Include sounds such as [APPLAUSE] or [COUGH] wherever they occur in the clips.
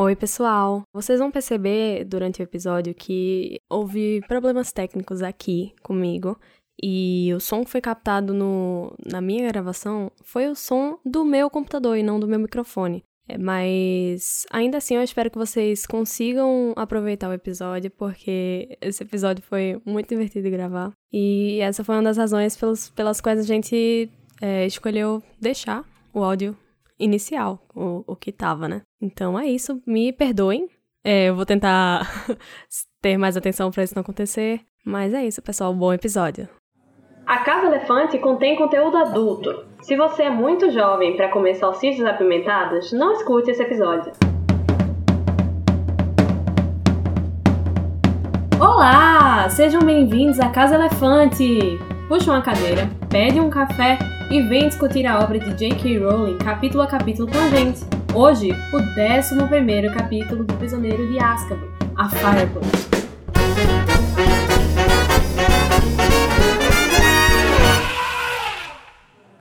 Oi, pessoal! Vocês vão perceber durante o episódio que houve problemas técnicos aqui comigo e o som que foi captado no, na minha gravação foi o som do meu computador e não do meu microfone. É, mas ainda assim eu espero que vocês consigam aproveitar o episódio, porque esse episódio foi muito divertido de gravar. E essa foi uma das razões pelos, pelas quais a gente é, escolheu deixar o áudio inicial, o, o que tava, né? Então é isso, me perdoem. É, eu vou tentar [LAUGHS] ter mais atenção para isso não acontecer. Mas é isso, pessoal. Bom episódio. A Casa Elefante contém conteúdo adulto. Se você é muito jovem para comer salsichas apimentadas, não escute esse episódio. Olá! Sejam bem-vindos à Casa Elefante! Puxa uma cadeira, pede um café e vem discutir a obra de J.K. Rowling capítulo a capítulo com a gente. Hoje, o 11 capítulo do Prisioneiro de Azkaban, a Firebolt.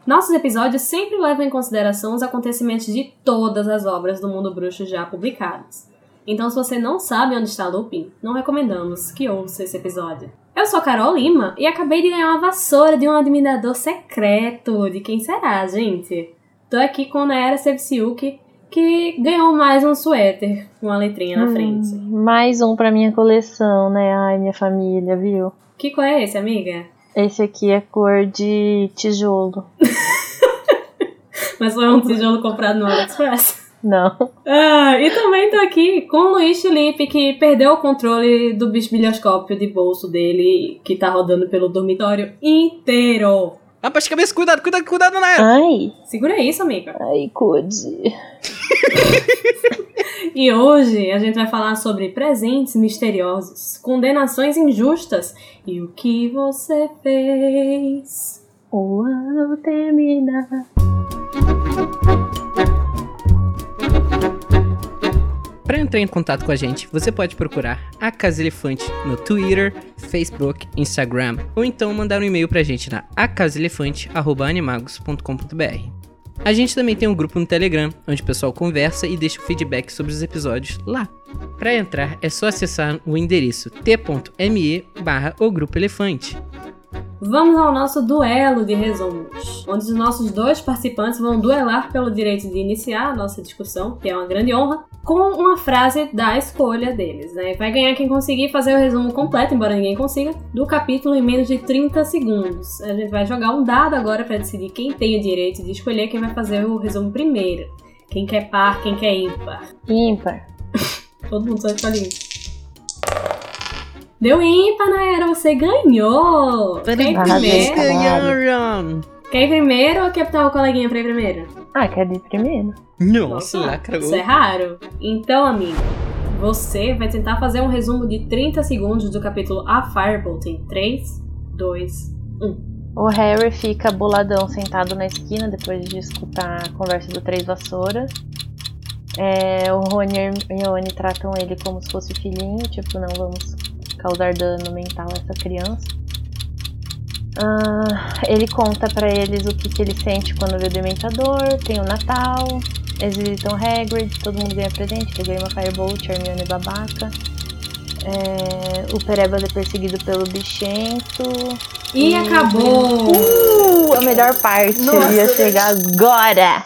Nossos episódios sempre levam em consideração os acontecimentos de todas as obras do mundo bruxo já publicadas. Então, se você não sabe onde está Lupin, não recomendamos que ouça esse episódio. Eu sou Carol Lima e acabei de ganhar uma vassoura de um admirador secreto. De quem será, gente? Tô aqui com Nayara Sevciuk, que ganhou mais um suéter com a letrinha na hum, frente. Mais um pra minha coleção, né? Ai, minha família, viu? Que cor é esse, amiga? Esse aqui é cor de tijolo. [LAUGHS] Mas foi um tijolo comprado no AliExpress? Não. Ah, e também tô aqui com o Luiz Felipe, que perdeu o controle do bisbilhoscópio de bolso dele, que tá rodando pelo dormitório inteiro. Rapaz de cabeça, cuidado, cuidado, cuidado, né? Ai. Segura isso, amiga. Ai, cuide. [LAUGHS] e hoje a gente vai falar sobre presentes misteriosos, condenações injustas e o que você fez. O ano termina. Para entrar em contato com a gente, você pode procurar a Casa Elefante no Twitter, Facebook, Instagram, ou então mandar um e-mail pra gente na acasaelefante@animagos.com.br. A gente também tem um grupo no Telegram, onde o pessoal conversa e deixa o feedback sobre os episódios lá. Para entrar, é só acessar o endereço t.me barra o Grupo Elefante. Vamos ao nosso duelo de resumos, onde os nossos dois participantes vão duelar pelo direito de iniciar a nossa discussão, que é uma grande honra, com uma frase da escolha deles. Né? Vai ganhar quem conseguir fazer o resumo completo, embora ninguém consiga, do capítulo em menos de 30 segundos. A gente vai jogar um dado agora para decidir quem tem o direito de escolher quem vai fazer o resumo primeiro. Quem quer par, quem quer ímpar. Ímpar. [LAUGHS] Todo mundo só escolhe ímpar. Deu ímpar, Naera, você ganhou! Quem primeiro? Ganharam! Quer ir primeiro ou quer botar o coleguinha pra ir primeiro? Ah, quer ir primeiro. Nossa, lacrou. Isso é raro. Então, amigo, você vai tentar fazer um resumo de 30 segundos do capítulo A Firebolt em 3, 2, 1. O Harry fica boladão sentado na esquina depois de escutar a conversa do Três Vassouras. É, o Rony e a Hermione tratam ele como se fosse filhinho, tipo, não vamos causar dano mental a essa criança. Uh, ele conta para eles o que, que, ele sente quando vê o Dementador, tem o Natal, eles visitam Hagrid, todo mundo ganha presente, ele ganha uma Firebolt, Hermione babaca. É, o Perebas é perseguido pelo bichento. E, e acabou! Uh, a melhor parte Nossa. ia chegar agora!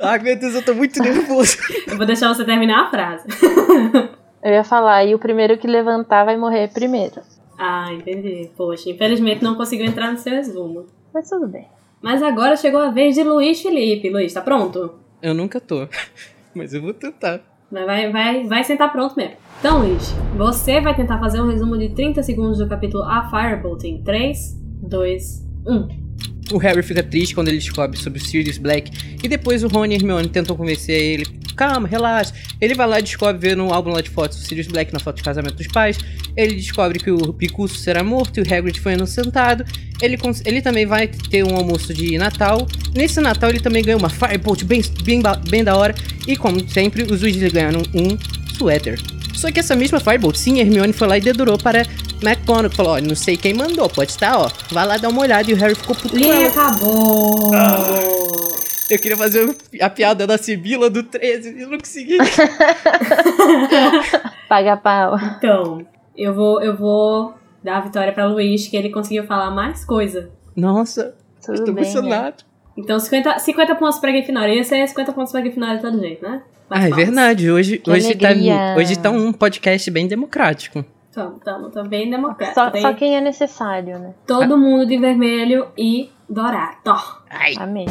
Ai meu Deus, eu tô muito nervoso. [LAUGHS] eu vou deixar você terminar a frase. [LAUGHS] Eu ia falar, e o primeiro que levantar vai morrer primeiro. Ah, entendi. Poxa, infelizmente não conseguiu entrar no seu resumo. Mas tudo bem. Mas agora chegou a vez de Luiz Felipe. Luiz, tá pronto? Eu nunca tô. [LAUGHS] Mas eu vou tentar. Mas vai, vai, vai sentar pronto mesmo. Então, Luiz, você vai tentar fazer um resumo de 30 segundos do capítulo A Firebolt em 3, 2, 1. O Harry fica triste quando ele descobre sobre o Sirius Black. E depois o Rony e Hermione tentam convencer ele. Calma, relaxa. Ele vai lá e descobre, vê no álbum lá de fotos o Sirius Black na foto de casamento dos pais. Ele descobre que o Picuço será morto e o Hagrid foi inocentado. Ele, ele também vai ter um almoço de Natal. Nesse Natal ele também ganha uma Firebolt bem, bem, bem da hora. E como sempre, os Weasley ganharam um suéter. Só que essa mesma Firebolt, sim, Hermione foi lá e dedurou para McConaughey falou, ó, não sei quem mandou, pode estar, ó. Vai lá dar uma olhada e o Harry ficou puto. E acabou. Eu queria fazer a piada da Sibila do 13 e não consegui. [LAUGHS] Paga pau. Então, eu vou, eu vou dar a vitória pra Luiz, que ele conseguiu falar mais coisa. Nossa, Tudo estou bem. né? emocionado. Então, 50, 50 pontos pra Grifinória. Ia ser 50 pontos pra Grifinória de todo jeito, né? Mais Ah, é verdade. Hoje, Que hoje, tá, hoje tá um podcast bem democrático. Tamo, tamo, tamo bem democrático. Só, só quem é necessário, né? todo mundo de vermelho e dourado. Ai. Amém.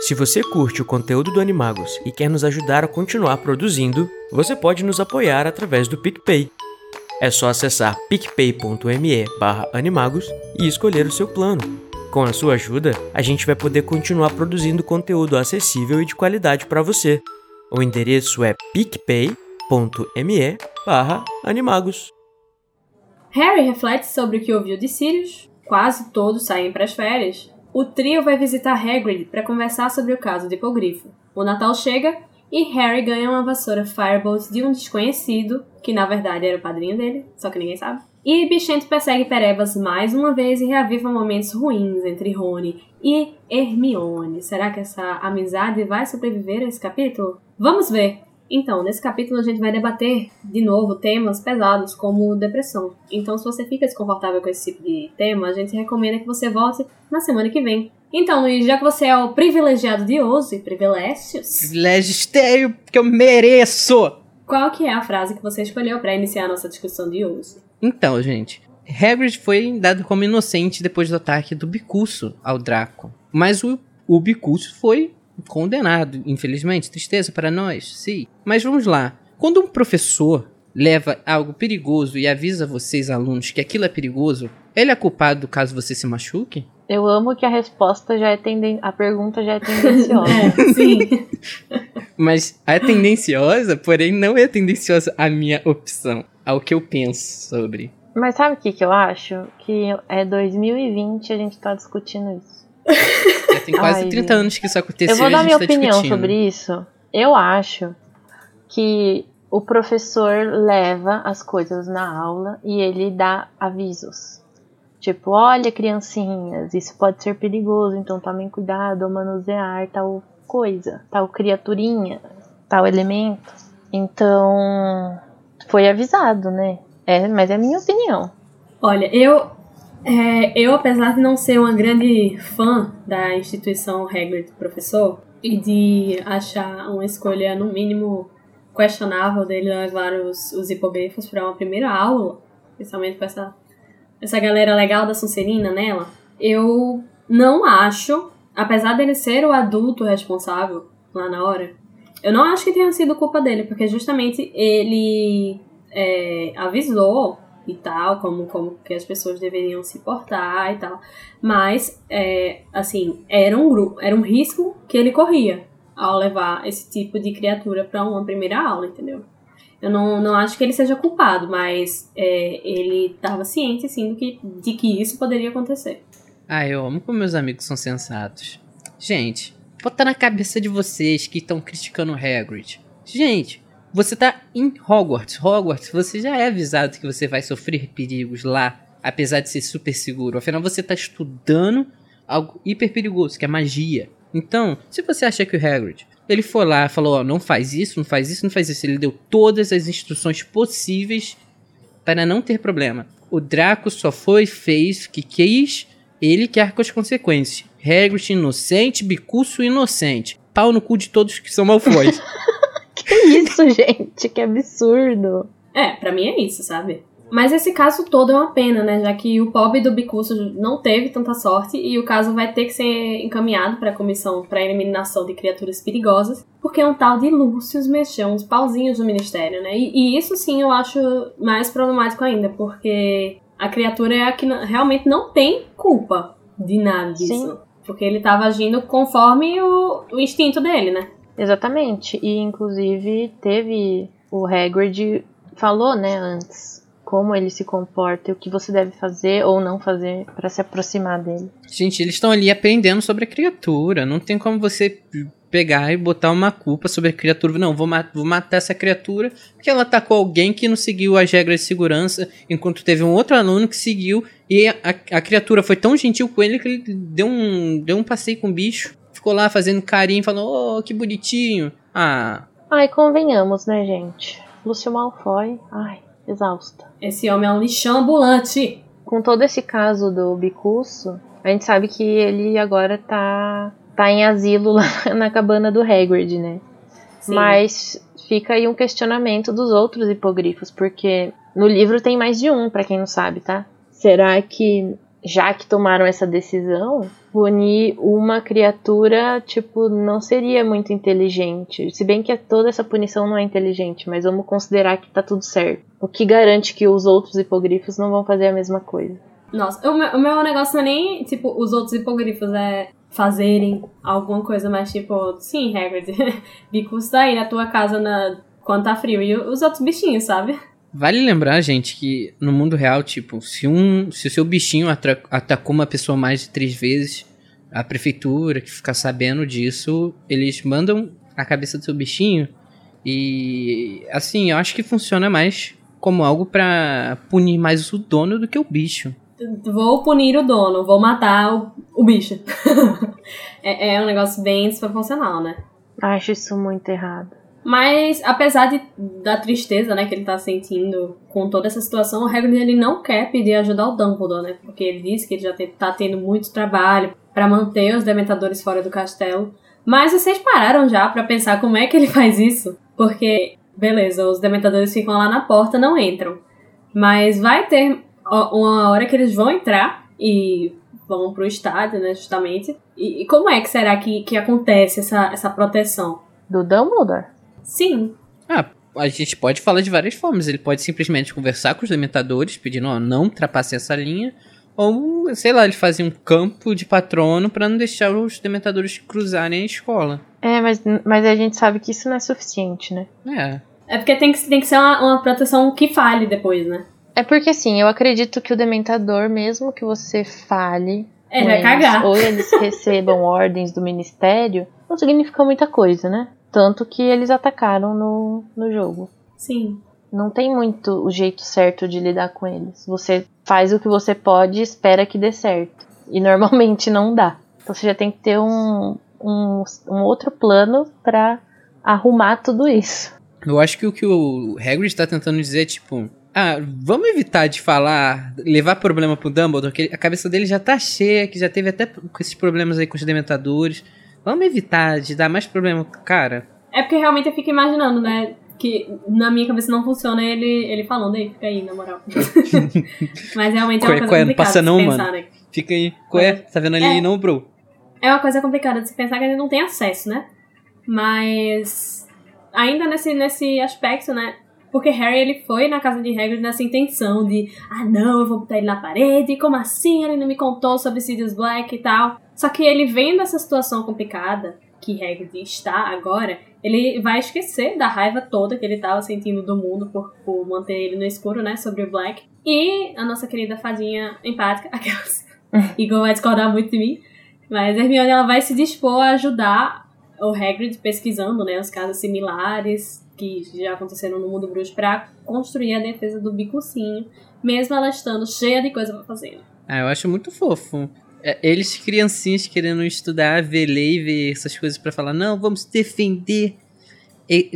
Se você curte o conteúdo do Animagos e quer nos ajudar a continuar produzindo, você pode nos apoiar através do PicPay. É só acessar picpay.me barra animagos e escolher o seu plano. Com a sua ajuda, a gente vai poder continuar produzindo conteúdo acessível e de qualidade para você. O endereço é picpay.me animagos. Harry reflete sobre o que ouviu de Sirius. Quase todos saem para as férias. O trio vai visitar Hagrid para conversar sobre o caso de Hipogrifo. O Natal chega e Harry ganha uma vassoura Firebolt de um desconhecido, que na verdade era o padrinho dele, só que ninguém sabe. E Bichento persegue Perebas mais uma vez e reaviva momentos ruins entre Rony e Hermione. Será que essa amizade vai sobreviver a esse capítulo? Vamos ver! Então, nesse capítulo a gente vai debater de novo temas pesados como depressão. Então, se você fica desconfortável com esse tipo de tema, a gente recomenda que você volte na semana que vem. Então, Luiz, já que você é o privilegiado de hoje, privilégios, Privilégios tenho que eu mereço. qual que é a frase que você escolheu para iniciar a nossa discussão de hoje? Então, gente, Hagrid foi dado como inocente depois do ataque do Bicuço ao Draco. Mas o, o Bicuço foi condenado, infelizmente. Tristeza para nós, sim. Mas vamos lá. Quando um professor leva algo perigoso e avisa vocês, alunos, que aquilo é perigoso, ele é culpado caso você se machuque? Eu amo que a resposta já é tenden... a pergunta já é tendenciosa. [LAUGHS] É, sim. [LAUGHS] Mas é tendenciosa, porém não é tendenciosa a minha opção, ao que eu penso sobre. Mas sabe o que, que eu acho? Que é 2020 e a gente tá discutindo isso. Já tem quase Ai, 30 gente. anos que isso aconteceu Eu vou dar minha tá opinião discutindo. sobre isso. Eu acho que o professor leva as coisas na aula e ele dá avisos. Tipo, olha, criancinhas, isso pode ser perigoso, então tomem cuidado ao manusear tal coisa, tal criaturinha, tal elemento. Então, foi avisado, né? É, mas é a minha opinião. Olha, eu, é, eu, apesar de não ser uma grande fã da instituição Hagrid professor e de achar uma escolha, no mínimo, questionável dele levar os, os hipogrifos para uma primeira aula, principalmente com essa, essa galera legal da Sonserina nela, eu não acho, apesar dele ser o adulto responsável lá na hora, eu não acho que tenha sido culpa dele, porque justamente ele é, avisou e tal, como, como que as pessoas deveriam se portar e tal. Mas, é, assim, era um grupo, era um risco que ele corria ao levar esse tipo de criatura para uma primeira aula, entendeu? Eu não, não acho que ele seja culpado, mas é, ele estava ciente, sim, do que, de que isso poderia acontecer. Ah, eu amo como meus amigos são sensatos. Gente, bota na cabeça de vocês que estão criticando o Hagrid. Gente, você tá em Hogwarts. Hogwarts, você já é avisado que você vai sofrer perigos lá, apesar de ser super seguro. Afinal, você tá estudando algo hiper perigoso, que é magia. Então, se você acha que o Hagrid, ele foi lá falou, ó, não faz isso, não faz isso, não faz isso. Ele deu todas as instruções possíveis para não ter problema. O Draco só foi, fez o que quis, ele quer com as consequências. Hagrid inocente, Bicuço inocente. Pau no cu de todos que são malfoys. [LAUGHS] [LAUGHS] Que isso, gente? Que absurdo. É, pra mim é isso, sabe? Mas esse caso todo é uma pena, né? Já que o pobre do Bicuço não teve tanta sorte e o caso vai ter que ser encaminhado para a comissão para eliminação de criaturas perigosas, porque um tal de Lúcius mexeu uns pauzinhos no ministério, né? E, e isso sim eu acho mais problemático ainda, porque a criatura é a que realmente não tem culpa de nada disso. Sim. Porque ele tava agindo conforme o, o instinto dele, né? Exatamente. E inclusive teve o Hagrid falou, né, antes como ele se comporta e o que você deve fazer ou não fazer pra se aproximar dele. Gente, eles estão ali aprendendo sobre a criatura. Não tem como você pegar e botar uma culpa sobre a criatura. Não, vou, ma vou matar essa criatura porque ela atacou alguém que não seguiu as regras de segurança, enquanto teve um outro aluno que seguiu e a, a criatura foi tão gentil com ele que ele deu um, deu um passeio com o bicho. Ficou lá fazendo carinho, falando, oh, que bonitinho. Ah. Ai, convenhamos, né, gente? Lúcio Malfoy, ai, exausta. Esse homem é um lixão ambulante. Com todo esse caso do Bicuço, a gente sabe que ele agora tá, tá em asilo lá [LAUGHS] na cabana do Hagrid, né? Sim. Mas fica aí um questionamento dos outros hipogrifos, porque no livro tem mais de um, para quem não sabe, tá? Será que já que tomaram essa decisão, punir uma criatura, tipo, não seria muito inteligente. Se bem que toda essa punição não é inteligente, mas vamos considerar que tá tudo certo. O que garante que os outros hipogrifos não vão fazer a mesma coisa? Nossa, o meu, o meu negócio não é nem, tipo, os outros hipogrifos, é fazerem alguma coisa mais, tipo, sim, Hagrid, Bicus tá aí na tua casa na, quando tá frio, e os outros bichinhos, sabe? Vale lembrar, gente, que no mundo real, tipo, se um, se o seu bichinho atacou uma pessoa mais de três vezes, a prefeitura que ficar sabendo disso, eles mandam a cabeça do seu bichinho e assim, eu acho que funciona mais como algo pra punir mais o dono do que o bicho. Vou punir o dono, vou matar o, o bicho. [LAUGHS] é, é um negócio bem desproporcional, né? Acho isso muito errado. Mas, apesar de, da tristeza, né, que ele tá sentindo com toda essa situação, o Hagrid, ele não quer pedir ajuda ao Dumbledore, né? Porque ele disse que ele já te, tá tendo muito trabalho para manter os Dementadores fora do castelo. Mas vocês pararam já pra pensar como é que ele [LAUGHS] faz isso? Porque, beleza, os Dementadores ficam lá na porta, não entram. Mas vai ter uma hora que eles vão entrar e vão pro estádio, né, justamente. E, e como é que será que, que acontece essa, essa proteção? Do Dumbledore? Sim, Ah, a gente pode falar de várias formas. Ele pode simplesmente conversar com os dementadores, pedindo, ó, não ultrapasse essa linha. Ou, sei lá, ele fazia um campo de patrono pra não deixar os dementadores cruzarem a escola. É, mas, mas a gente sabe que isso não é suficiente, né? É. É porque tem que, tem que ser uma, uma proteção que fale depois, né? É porque assim, eu acredito que o Dementador, mesmo que você fale, É, com vai eles, cagar. ou eles [LAUGHS] recebam ordens do Ministério, não significa muita coisa, né? Tanto que eles atacaram no, no jogo. Sim. Não tem muito o jeito certo de lidar com eles. Você faz o que você pode e espera que dê certo. E normalmente não dá. Então você já tem que ter um, um, um outro plano pra arrumar tudo isso. Eu acho que o que o Hagrid tá tentando dizer é, tipo... Ah, vamos evitar de falar, levar problema pro Dumbledore, que a cabeça dele já tá cheia, que já teve até com esses problemas aí com os dementadores. Vamos evitar de dar mais problema pro cara. É porque realmente eu fico imaginando, né? Que na minha cabeça não funciona ele, ele falando aí, fica aí, na moral. [LAUGHS] Mas realmente é uma coisa qual é? Não passa não, se mano. pensar, né? Fica aí. Qual é? Tá vendo ali É. não, bro? É uma coisa complicada de se pensar que ele não tem acesso, né? Mas ainda nesse, nesse aspecto, né? Porque Harry ele foi na casa de Hagrid nessa intenção de ah não, eu vou botar ele na parede, como assim ele não me contou sobre Sirius Black e tal. Só que ele vendo essa situação complicada que Hagrid está agora, ele vai esquecer da raiva toda que ele estava sentindo do mundo por, por manter ele no escuro, né, sobre o Black. E a nossa querida fadinha empática, [LAUGHS] aquelas. Igor vai discordar muito de mim. Mas Hermione ela vai se dispor a ajudar o Hagrid pesquisando, né, os casos similares que já aconteceram no mundo bruxo para construir a defesa do bicucinho, mesmo ela estando cheia de coisa pra fazer. Ah, eu acho muito fofo. É, Eles, criancinhas, querendo estudar, ver lei, ver essas coisas pra falar, não, vamos defender.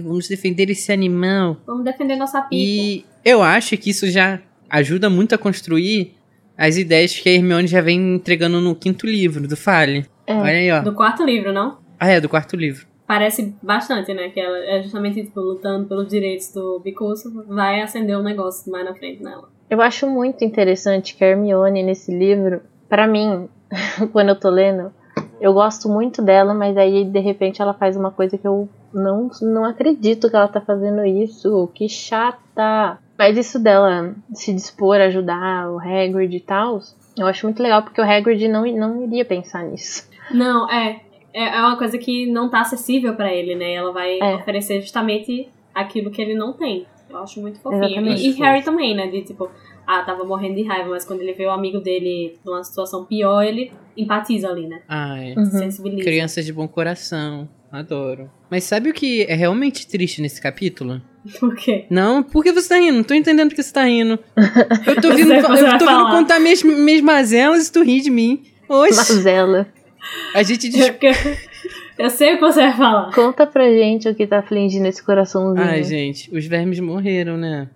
Vamos defender esse animal. Vamos defender nossa pipa. E eu acho que isso já ajuda muito a construir as ideias que a Hermione já vem entregando no quinto livro do Fale. É. Olha aí, ó. Do quarto livro, não? Ah, é, do quarto livro. Parece bastante, né? Que ela é justamente tipo, lutando pelos direitos do Bicuço, vai acender um negócio mais na frente nela. Eu acho muito interessante que a Hermione nesse livro, pra mim, [LAUGHS] quando eu tô lendo, eu gosto muito dela, mas aí de repente ela faz uma coisa que eu não, não acredito que ela tá fazendo isso. Que chata! Mas isso dela se dispor a ajudar o Hagrid e tal, eu acho muito legal porque o Hagrid não, não iria pensar nisso. Não, é. É é uma coisa que não tá acessível pra ele, né? Ela vai É. oferecer justamente aquilo que ele não tem. Eu acho muito fofinho. Exatamente. E, e Harry também, né? De tipo, ah, tava morrendo de raiva, mas quando ele vê o amigo dele numa situação pior, ele empatiza ali, né? Ai, Uhum. Sensibiliza. crianças de bom coração. Adoro. Mas sabe o que é realmente triste nesse capítulo? Por quê? Não, por que você tá rindo? Não tô entendendo porque você tá rindo. [LAUGHS] Eu tô vindo, que eu tô vindo contar minhas, minhas mazelas e tu ri de mim. Oxe, Mazela. A gente diz... eu sei o que você vai falar. Conta pra gente o que tá afligindo esse coraçãozinho. Ai, gente, os vermes morreram, né?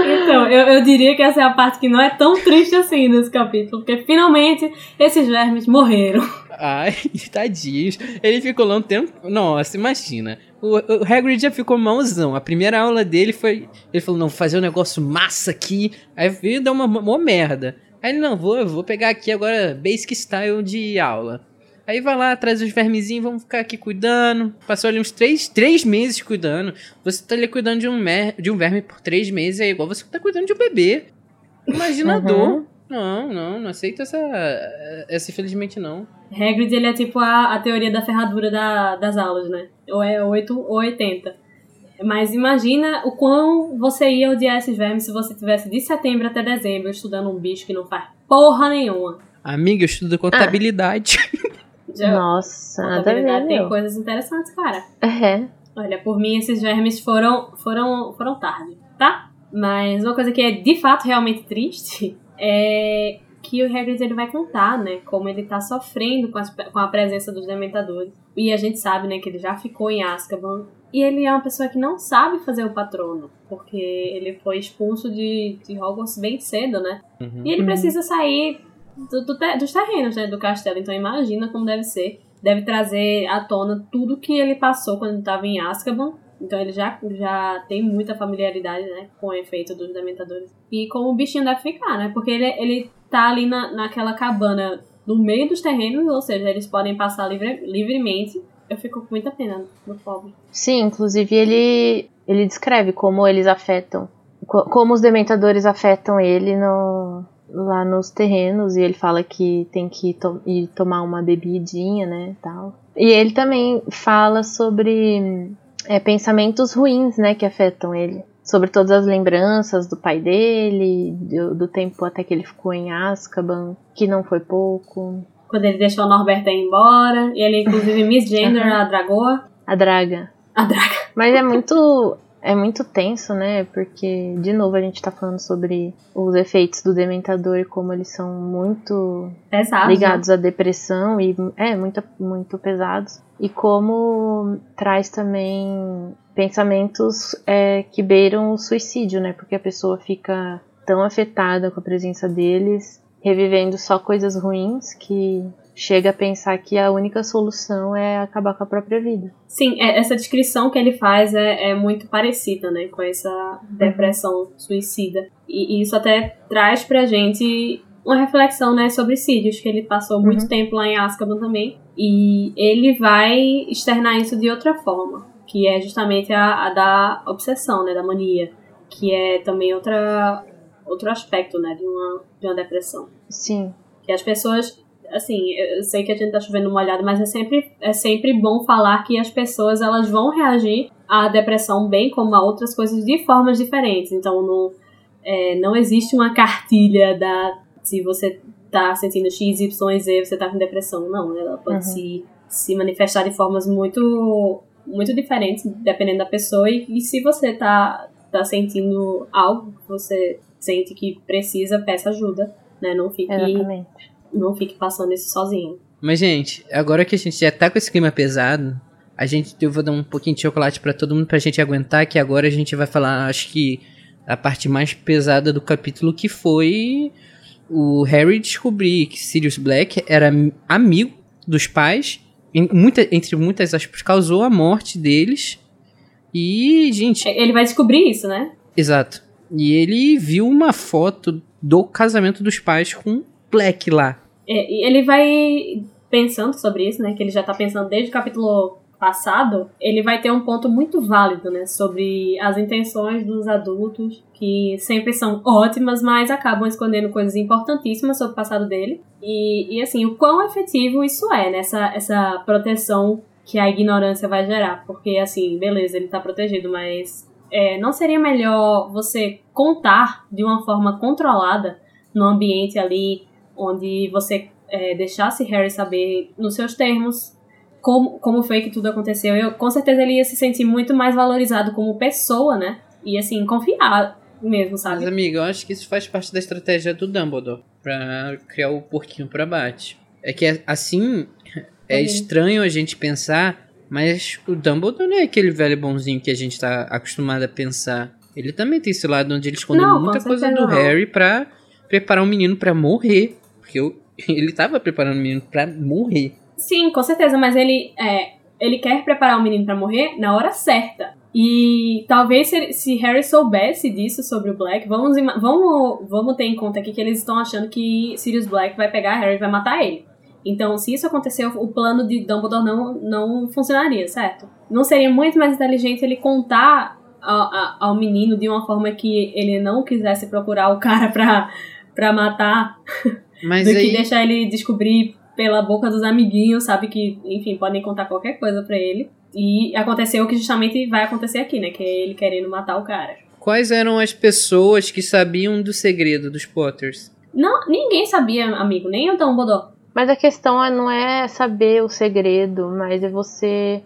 Então, eu, eu diria que essa é a parte que não é tão triste assim nesse capítulo, porque finalmente esses vermes morreram. Ai, [LAUGHS] tadinhos. Ele ficou lá um tempo... Nossa, imagina. O, o Hagrid já ficou malzão. A primeira aula dele foi... Ele falou, não, vou fazer um negócio massa aqui. Aí veio deu uma, uma merda. Aí ele, não, vou, vou pegar aqui agora basic style de aula. Aí vai lá, traz os vermezinhos, vamos ficar aqui cuidando. Passou ali uns três, três meses cuidando. Você tá ali cuidando de um, mer de um verme por três meses, é igual você tá cuidando de um bebê. Imagina a Uhum. Não, não, não aceito essa, essa infelizmente não. Hagrid, ele é tipo a, a teoria da ferradura da- das aulas, né? Ou é 8 ou 80. Mas imagina o quão você ia odiar esses vermes se você tivesse de setembro até dezembro estudando um bicho que não faz porra nenhuma. Amiga, eu estudo contabilidade. [LAUGHS] Já, Nossa, contabilidade tem meu. coisas interessantes, cara. É. Olha, por mim esses vermes foram, foram, foram tarde, tá? Mas uma coisa que é de fato realmente triste [LAUGHS] é que o Hagrid ele vai contar, né, como ele tá sofrendo com, as- com a presença dos Dementadores. E a gente sabe, né, que ele já ficou em Azkaban. E ele é uma pessoa que não sabe fazer o patrono, porque ele foi expulso de, de Hogwarts bem cedo, né? Uhum. E ele Uhum. precisa sair do- do te- dos terrenos né, do castelo. Então imagina como deve ser. Deve trazer à tona tudo que ele passou quando estava em Azkaban. Então ele já, já tem muita familiaridade né, com o efeito dos dementadores. E como o bichinho deve ficar, né? Porque ele, ele tá ali na, naquela cabana no meio dos terrenos, ou seja, eles podem passar livre, livremente. Eu fico com muita pena do pobre. Sim, inclusive ele, ele descreve como eles afetam, co- como os dementadores afetam ele no, lá nos terrenos e ele fala que tem que to- ir tomar uma bebidinha, né, tal. E ele também fala sobre é, pensamentos ruins, né, que afetam ele. Sobre todas as lembranças do pai dele, do, do tempo até que ele ficou em Azkaban, que não foi pouco. Quando ele deixou a Norberta ir embora. E ele, inclusive, misgender a Dragoa. A Draga. A Draga. Mas é muito. É muito tenso, né? Porque, de novo, a gente tá falando sobre os efeitos do Dementador e como eles são muito ligados à depressão e é muito, muito pesados. E como traz também pensamentos é, que beiram o suicídio, né? Porque a pessoa fica tão afetada com a presença deles, revivendo só coisas ruins que chega a pensar que a única solução é acabar com a própria vida. Sim, é- essa descrição que ele faz é, é muito parecida, né, com essa depressão suicida. E, e isso até traz pra gente uma reflexão, né, sobre Sirius, que ele passou muito Uhum. tempo lá em Azkaban também. E ele vai externar isso de outra forma, que é justamente a, a da obsessão, né, da mania, que é também outra, outro aspecto, né, de uma, de uma depressão. Sim. Que as pessoas, assim, eu sei que a gente tá chovendo molhado, mas é sempre, é sempre bom falar que as pessoas elas vão reagir à depressão bem como a outras coisas de formas diferentes. Então não, é, não existe uma cartilha da se você tá sentindo X, Y, Z, você tá com depressão. Não, ela pode Uhum. se, se manifestar de formas muito, muito diferentes, dependendo da pessoa. E, e se você tá, tá sentindo algo que você sente que precisa, peça ajuda. Né? Não fique Exatamente. não fique passando isso sozinho. Mas, gente, agora que a gente já tá com esse clima pesado, a gente eu vou dar um pouquinho de chocolate pra todo mundo pra gente aguentar, que agora a gente vai falar, acho que a parte mais pesada do capítulo que foi o Harry descobrir que Sirius Black era amigo dos pais, em muita, entre muitas aspas, causou a morte deles. E, gente, Ele vai descobrir isso, né? exato. E ele viu uma foto do casamento dos pais com Black lá. É, ele vai pensando sobre isso, né? Que ele já tá pensando desde o capítulo passado. Ele vai ter um ponto muito válido, né? Sobre as intenções dos adultos, que sempre são ótimas, mas acabam escondendo coisas importantíssimas sobre o passado dele. E, e assim, o quão efetivo isso é, nessa essa proteção que a ignorância vai gerar. Porque, assim, beleza, ele tá protegido, mas é, não seria melhor você contar de uma forma controlada no ambiente ali onde você é, deixasse Harry saber nos seus termos como, como foi que tudo aconteceu. Eu, com certeza ele ia se sentir muito mais valorizado como pessoa, né? E assim, confiar mesmo, sabe? Mas, amiga, eu acho que isso faz parte da estratégia do Dumbledore pra criar o porquinho pra bate. É que assim, é Uhum. estranho a gente pensar, mas o Dumbledore não é aquele velho bonzinho que a gente tá acostumado a pensar. Ele também tem esse lado onde ele esconde Não, muita coisa do não. Harry pra preparar um menino pra morrer. Porque eu- [LAUGHS] ele tava preparando o menino pra morrer. Sim, com certeza, mas ele é, ele quer preparar o menino pra morrer na hora certa. E talvez se, se Harry soubesse disso sobre o Black, vamos, vamos, vamos ter em conta aqui que eles estão achando que Sirius Black vai pegar Harry e vai matar ele. Então, se isso acontecer, o plano de Dumbledore não, não funcionaria, certo? Não seria muito mais inteligente ele contar ao, a- ao menino de uma forma que ele não quisesse procurar o cara pra, pra matar Mas do aí. que deixar ele descobrir pela boca dos amiguinhos, sabe? Que, enfim, podem contar qualquer coisa pra ele. E aconteceu o que justamente vai acontecer aqui, né? Que é ele querendo matar o cara. Quais eram as pessoas que sabiam do segredo dos Potters? Não, ninguém sabia, amigo, nem o Dumbledore. Mas a questão é- não é saber o segredo, mas é você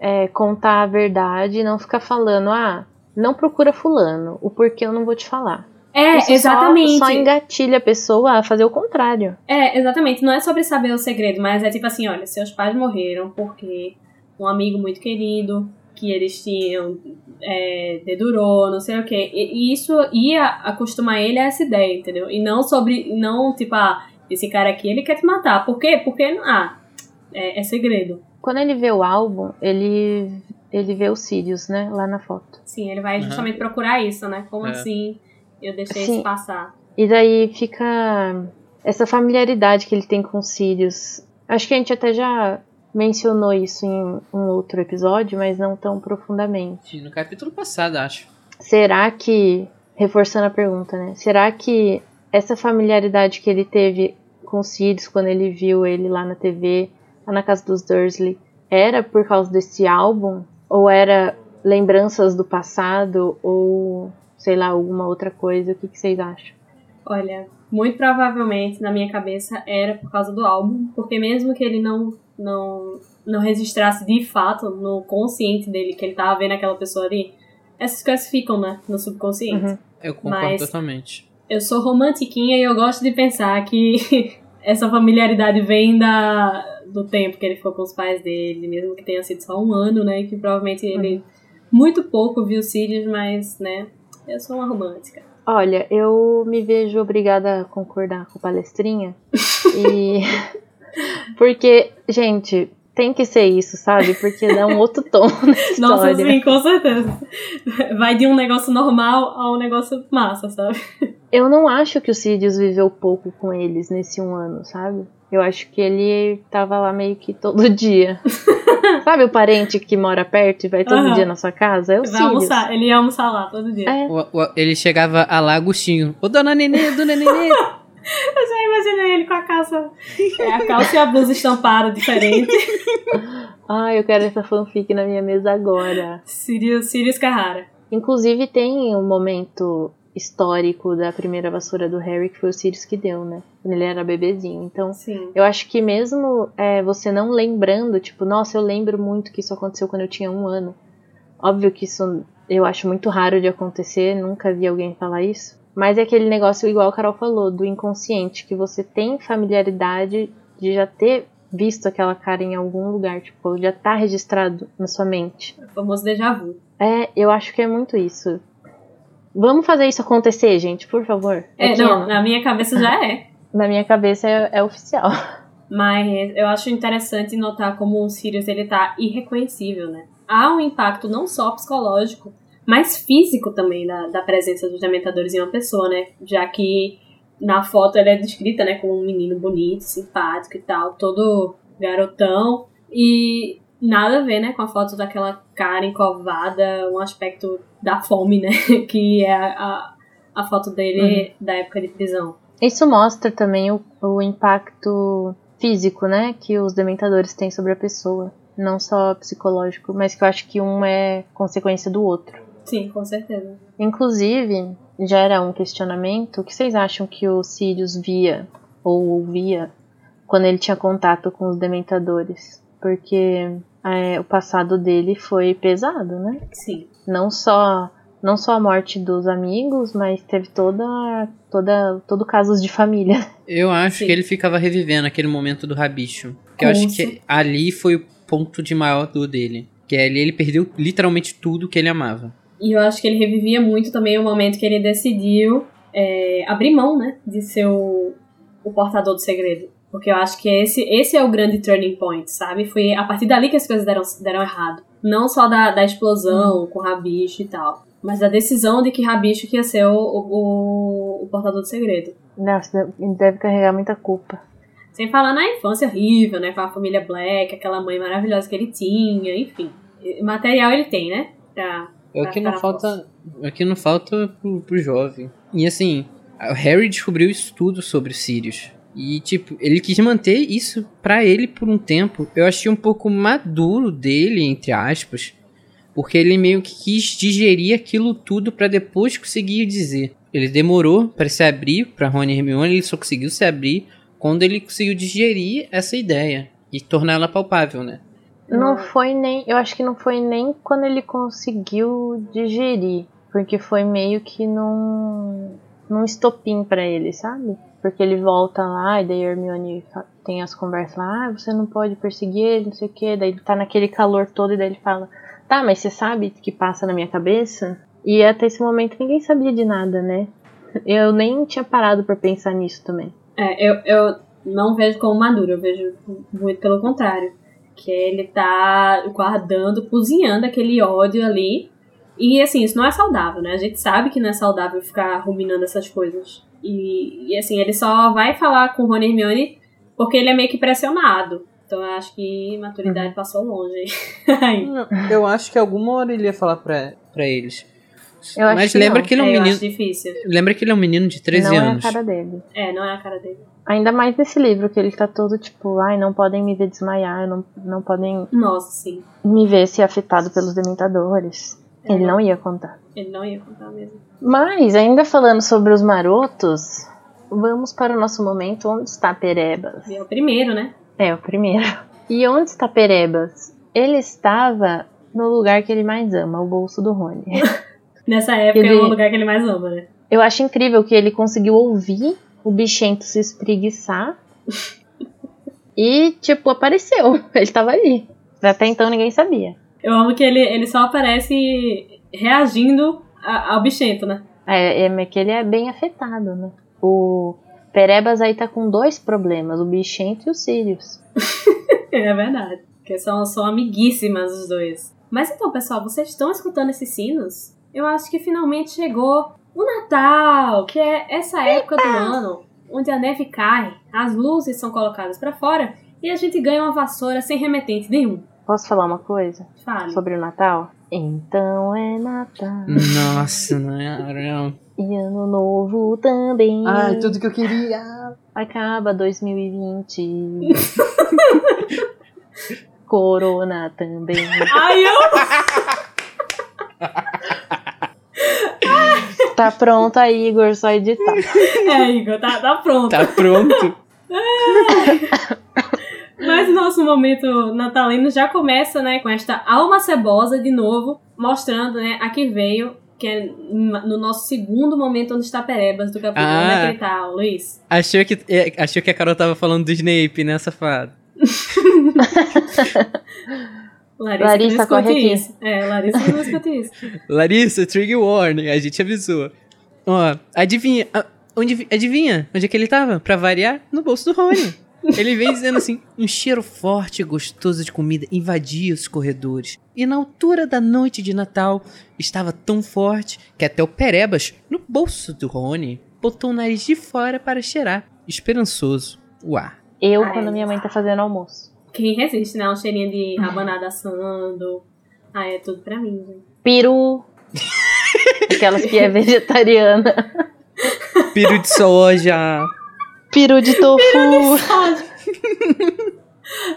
é, contar a verdade e não ficar falando, ah, não procura fulano, o porquê eu não vou te falar. É, Isso só- exatamente. Só, engatilha a pessoa a fazer o contrário. É, exatamente. Não é sobre saber o segredo, mas é tipo assim, olha, seus pais morreram porque um amigo muito querido que eles tinham é, dedurou, não sei o quê. E, e isso ia acostumar ele a essa ideia, entendeu? E não sobre, não tipo, ah, esse cara aqui ele quer te matar. Por quê? Porque, ah, é, é segredo. Quando ele vê o álbum, ele, ele vê os Sirius, né, lá na foto. Sim, ele vai justamente procurar isso, né? Como É. assim eu deixei Sim. isso passar? E daí fica essa familiaridade que ele tem com os Sirius. Acho que a gente até já mencionou isso em um outro episódio, mas não tão profundamente. No capítulo passado, acho. Será que, reforçando a pergunta, né? Será que essa familiaridade que ele teve com os Sirius quando ele viu ele lá na TV, lá na casa dos Dursley, era por causa desse álbum? Ou era lembranças do passado? Ou, sei lá, alguma outra coisa? O que, que vocês acham? Olha, muito provavelmente na minha cabeça era por causa do álbum, porque mesmo que ele não não não registrasse de fato no consciente dele que ele tava vendo aquela pessoa ali, essas coisas ficam, né, no subconsciente. Uhum. Eu concordo Mas- totalmente. Eu sou romantiquinha e eu gosto de pensar que [LAUGHS] essa familiaridade vem da do tempo que ele ficou com os pais dele, mesmo que tenha sido só um ano, né, que provavelmente ele muito pouco viu Sirius, mas, né, eu sou uma romântica. Olha, eu me vejo obrigada a concordar com palestrinha. [LAUGHS] e. [LAUGHS] Porque, gente, tem que ser isso, sabe? Porque dá um outro tom na história. Nossa, sim, com certeza. Vai de um negócio normal a um negócio massa, sabe? Eu não acho que o Sirius viveu pouco com eles nesse um ano, sabe? Eu acho que ele tava lá meio que todo [LAUGHS] dia. sabe o parente que mora perto e vai todo Aham. dia na sua casa? É o Vai Sirius. almoçar, ele ia almoçar lá todo dia. É. O- o- ele chegava a lá Agostinho. Ô, dona Nenê, dona Nenê. [LAUGHS] Eu já imaginei ele com a calça. É, a calça e a blusa estampada diferente. Ah, eu quero essa fanfic na minha mesa agora. Sirius, Sirius Carrara. Inclusive tem um momento histórico da primeira vassoura do Harry que foi o Sirius que deu, né? Quando ele era bebezinho. Então, Sim. eu acho que mesmo é, você não lembrando, tipo, nossa, eu lembro muito que isso aconteceu quando eu tinha um ano. Óbvio que isso eu acho muito raro de acontecer, nunca vi alguém falar isso. Mas é aquele negócio, igual a Carol falou, do inconsciente, que você tem familiaridade de já ter visto aquela cara em algum lugar, tipo, já tá registrado na sua mente. O famoso déjà vu. É, eu acho que é muito isso. Vamos fazer isso acontecer, gente, por favor. É, Aqui, não, ó, na minha cabeça já é. [LAUGHS] na minha cabeça é, é oficial. Mas eu acho interessante notar como o Sirius ele tá irreconhecível, né? Há um impacto não só psicológico, mas físico também da, da presença dos dementadores em uma pessoa, né? Já que na foto ele é descrita, né, como um menino bonito, simpático e tal, todo garotão. E nada a ver, né, com a foto daquela cara encovada, um aspecto da fome, né? [LAUGHS] Que é a, a, foto dele da época de prisão. Isso mostra também o, o impacto físico, né, que os dementadores têm sobre a pessoa. Não só psicológico, mas que eu acho que um é consequência do outro. Sim, com certeza. Inclusive, gera um questionamento. O que vocês acham que o Sirius via ou ouvia quando ele tinha contato com os dementadores. Porque é, o passado dele foi pesado, né? Sim. Não só não só a morte dos amigos, mas teve toda toda todo casos de família. [LAUGHS] Eu acho Sim. que ele ficava revivendo aquele momento do rabicho. Porque eu acho que ali foi o ponto de maior dor dele. Que ali ele perdeu literalmente tudo que ele amava. E eu acho que ele revivia muito também o momento que ele decidiu é, abrir mão, né? De ser o, o portador do segredo. Porque eu acho que esse, esse é o grande turning point, sabe? Foi a partir dali que as coisas deram, deram errado. Não só da, da explosão com Rabicho e tal. Mas da decisão de que Rabicho que ia ser o, o, o portador do segredo. Nossa, deve carregar muita culpa. Sem falar na infância horrível, né? Com a família Black, aquela mãe maravilhosa que ele tinha, enfim. Material ele tem, né? Pra, É o que não falta. É o que não falta pro, pro jovem. E assim, o Harry descobriu isso tudo sobre Sirius. E, tipo, ele quis manter isso pra ele por um tempo. Eu achei um pouco maduro dele, entre aspas. Porque ele meio que quis digerir aquilo tudo pra depois conseguir dizer. Ele demorou pra se abrir pra Rony e Hermione, ele só conseguiu se abrir quando ele conseguiu digerir essa ideia e torná-la palpável, né? Não foi nem. Eu acho que não foi nem quando ele conseguiu digerir. Porque foi meio que num. Num estopim pra ele, sabe? Porque ele volta lá e daí Hermione tem as conversas lá, ah, você não pode perseguir ele, não sei o que. Daí ele tá naquele calor todo e daí ele fala, tá, mas você sabe o que passa na minha cabeça? E até esse momento ninguém sabia de nada, né? Eu nem tinha parado pra pensar nisso também. É, eu, eu não vejo como maduro, eu vejo muito pelo contrário. Que ele tá guardando, cozinhando aquele ódio ali. E assim, isso não é saudável, né? A gente sabe que não é saudável ficar ruminando essas coisas. E, e assim, ele só vai falar com o Rony e Hermione porque ele é meio que pressionado. Então eu acho que maturidade passou longe aí. [LAUGHS] Eu acho que alguma hora ele ia falar pra, pra eles. Eu acho Mas que lembra não. que ele é um É, eu menino. Lembra que ele é um menino de 13 não anos. é a cara dele. É, não é a cara dele. Ainda mais nesse livro, que ele tá todo tipo, ai, não podem me ver desmaiar, não, não podem Nossa, sim. me ver ser afetado pelos dementadores. É. Ele não ia contar. Ele não ia contar mesmo. Mas, ainda falando sobre os marotos, vamos para o nosso momento Onde está Perebas? É o primeiro, né? É, o primeiro. E onde está Perebas? Ele estava no lugar que ele mais ama, o bolso do Rony. [LAUGHS] Nessa época é Ele- o lugar que ele mais ama, né? Eu acho incrível que ele conseguiu ouvir o bichento se espreguiçar [LAUGHS] e, tipo, apareceu. Ele tava ali. Até então ninguém sabia. Eu amo que ele, ele só aparece reagindo a- ao bichento, né? É, é que ele é bem afetado, né? O Perebas aí tá com dois problemas, o bichento e o Sirius. [LAUGHS] É verdade. Porque são, são amiguíssimas os dois. Mas então, pessoal, vocês estão escutando esses sinos? Eu acho que finalmente chegou o Natal, que é essa época do ano onde a neve cai, as luzes são colocadas pra fora e a gente ganha uma vassoura sem remetente nenhum. Posso falar uma coisa Fale. sobre o Natal? Então é Natal. Nossa, não é. Não. E ano novo também. Ai, tudo que eu queria. Acaba 2020. [LAUGHS] Corona também. Ai, eu Tá pronto aí, Igor, só editar. É, Igor, tá, tá pronto. Tá pronto. [LAUGHS] Mas o nosso momento natalino já começa, né, com esta alma cebosa de novo, mostrando, né, a que veio, que é no nosso segundo momento onde está Perebas do capítulo. Ah. Onde é que ele tá, Luiz? Achou que, é, achou que a Carol tava falando do Snape, né, safado? [LAUGHS] Larissa, Larissa, corre aqui. isso. É, Larissa que não escute isso. [LAUGHS] Larissa, trigger warning, a gente avisou. Ó, adivinha, onde, adivinha onde é que ele tava? Pra variar, no bolso do Rony. Ele vem dizendo assim: um cheiro forte e gostoso de comida invadia os corredores. E na altura da noite de Natal, estava tão forte que até o Perebas, no bolso do Rony, botou o nariz de fora para cheirar, esperançoso, o ar. Eu, Ai. quando minha mãe tá fazendo almoço. Quem resiste, né? Um cheirinho de rabanada assando. Ah, é tudo pra mim, gente. Peru. [LAUGHS] Aquelas que é vegetariana. Peru de soja. Peru de tofu.